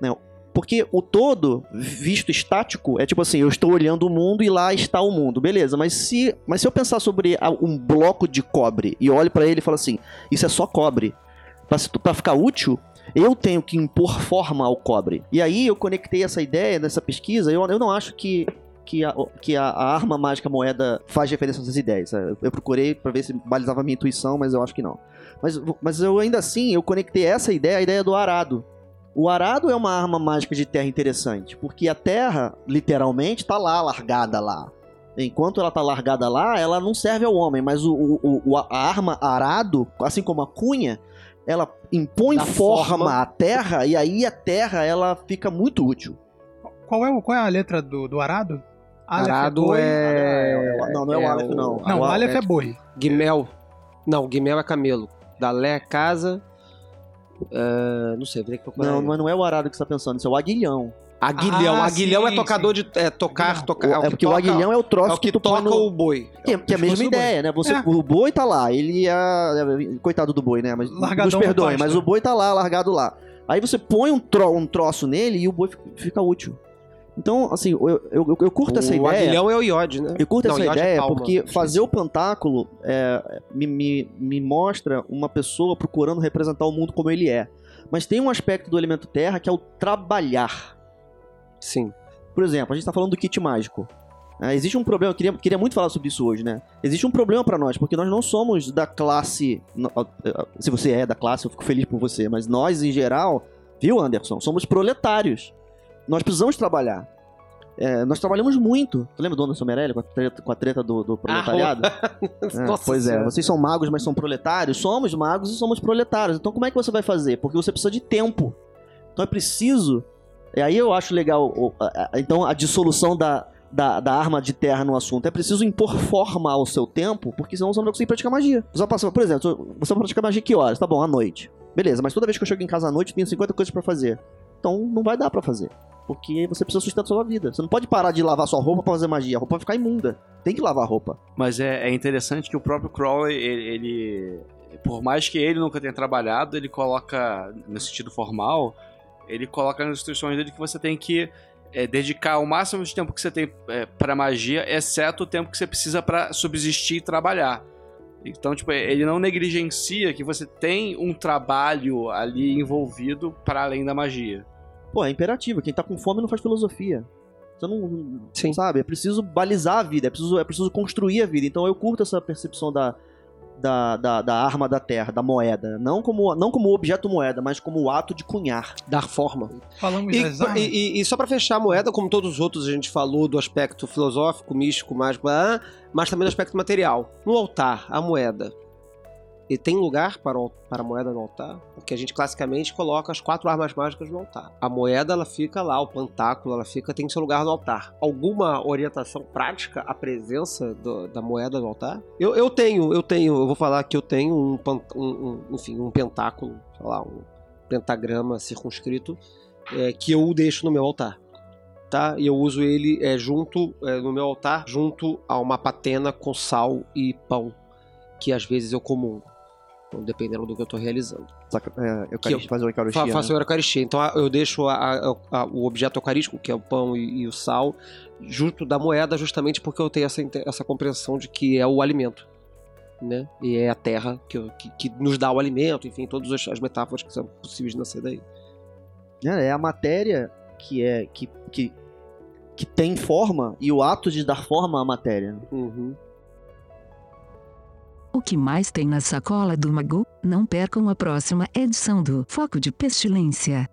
Né? Porque o todo, visto estático, é tipo assim, eu estou olhando o mundo e lá está o mundo, beleza. Mas se, mas se eu pensar sobre um bloco de cobre e olho para ele e falo assim, isso é só cobre, pra ficar útil, eu tenho que impor forma ao cobre. E aí eu conectei essa ideia nessa pesquisa, eu, eu não acho que que a, que a, a arma mágica moeda faz referência a essas ideias. Eu, eu procurei pra ver se balizava a minha intuição, mas eu acho que não. Mas, mas eu ainda assim, eu conectei essa ideia à ideia do arado. O arado é uma arma mágica de terra interessante, porque a terra, literalmente, tá lá, largada lá. Enquanto ela tá largada lá, ela não serve ao homem, mas o, o- o- a arma arado, assim como a cunha, ela impõe forma, forma. à terra, e aí a terra ela fica muito útil. Qual é, qual é a letra do, do arado? Arado boi? é... Não, não é o Aleph, não. Não, O Aleph é boi. Guimel. Não, Guimel é camelo. Dalé é casa. É, não sei, vou ter que procurar. Não, mas não é o arado que você tá pensando, isso é o aguilhão. Aguilhão. Ah, Aguilhão sim, é tocador de. É tocar, tocar. é o que porque o toca- aguilhão é o troço é o que, põe toca no- o boi. Que, que é a mesma ideia, né? Você, É. O boi tá lá, ele é, é- Coitado do boi, né? Mas, Largadão nos perdoem, pasto. mas o boi tá lá, largado lá. Aí você põe um, tro, um troço nele e o boi fica, fica útil. Então, assim, eu, eu, eu, curto essa o ideia. aguilhão é o iode, né? Eu curto Não, essa é ideia palma. porque fazer o pantáculo é, me, me, me mostra uma pessoa procurando representar o mundo como ele é. Mas tem um aspecto do elemento terra que é o trabalhar. Sim. Por exemplo, a gente tá falando do kit mágico. Ah, existe um problema, eu queria, queria muito falar sobre isso hoje, né? Existe um problema pra nós, porque nós não somos da classe. ah, Se você é da classe, eu fico feliz por você, mas nós, em geral, viu, Anderson? Somos proletários. Nós precisamos trabalhar. É, nós trabalhamos muito. Tu lembra do Anderson Meirelli com a treta, com a treta do, do proletariado? *laughs* É, Nossa pois é, Senhora. vocês são magos, mas são proletários? Somos magos e somos proletários. Então como é que você vai fazer? Porque você precisa de tempo. Então é preciso. E aí eu acho legal. Então a dissolução da, da, da arma de terra no assunto. É preciso impor forma ao seu tempo, porque senão você não vai conseguir praticar magia. Você vai passar, por exemplo, você vai praticar magia que horas? Tá bom, à noite. Beleza, mas toda vez que eu chego em casa à noite, eu tenho 50 coisas pra fazer. Então não vai dar pra fazer. Porque você precisa sustentar sua vida. Você não pode parar de lavar sua roupa pra fazer magia. A roupa vai ficar imunda. Tem que lavar a roupa. Mas é, é interessante que o próprio Crowley, ele, ele- por mais que ele nunca tenha trabalhado, ele coloca, no sentido formal, ele coloca nas instruções dele que você tem que é, dedicar o máximo de tempo que você tem é, para magia, exceto o tempo que você precisa para subsistir e trabalhar. Então, tipo, ele não negligencia que você tem um trabalho ali envolvido para além da magia. Pô, é imperativo. Quem tá com fome não faz filosofia. Você não. Sim. Sabe? É preciso balizar a vida, é preciso, é preciso construir a vida. Então eu curto essa percepção da, da, da, da arma da terra, da moeda. Não como, não como objeto moeda, mas como o ato de cunhar. Dar forma. Falamos E, das armas. e- e- e só pra fechar a moeda, como todos os outros a gente falou do aspecto filosófico, místico, mágico, mas também do aspecto material. No altar, a moeda. E tem lugar para, o- para a moeda no altar? Porque a gente classicamente coloca as quatro armas mágicas no altar. A moeda ela fica lá, o pantáculo ela fica tem seu lugar no altar. Alguma orientação prática à presença do- da moeda no altar? Eu, eu tenho, eu tenho, eu vou falar que eu tenho um, um- um- enfim, um pentáculo, sei lá, um pentagrama circunscrito é, que eu deixo no meu altar. Tá? E eu uso ele é, junto é, no meu altar, junto a uma patena com sal e pão, que às vezes eu comungo. Então, dependendo do que eu estou realizando. Saca- é, Eucaristia, Que eu- fazer o Eucaristia. Fa faço né? Eucaristia. Então eu deixo a- a- a- o objeto eucarístico, que é o pão e, e o sal, junto da moeda, justamente porque eu tenho essa, essa compreensão de que é o alimento. Né? E é a terra que, eu- que- que nos dá o alimento, enfim, todas as, as metáforas que são possíveis nascer daí. É, é a matéria que é que, que, que tem forma e o ato de dar forma à matéria. Uhum. O que mais tem na sacola do Magu? Não percam a próxima edição do Foco de Pestilência.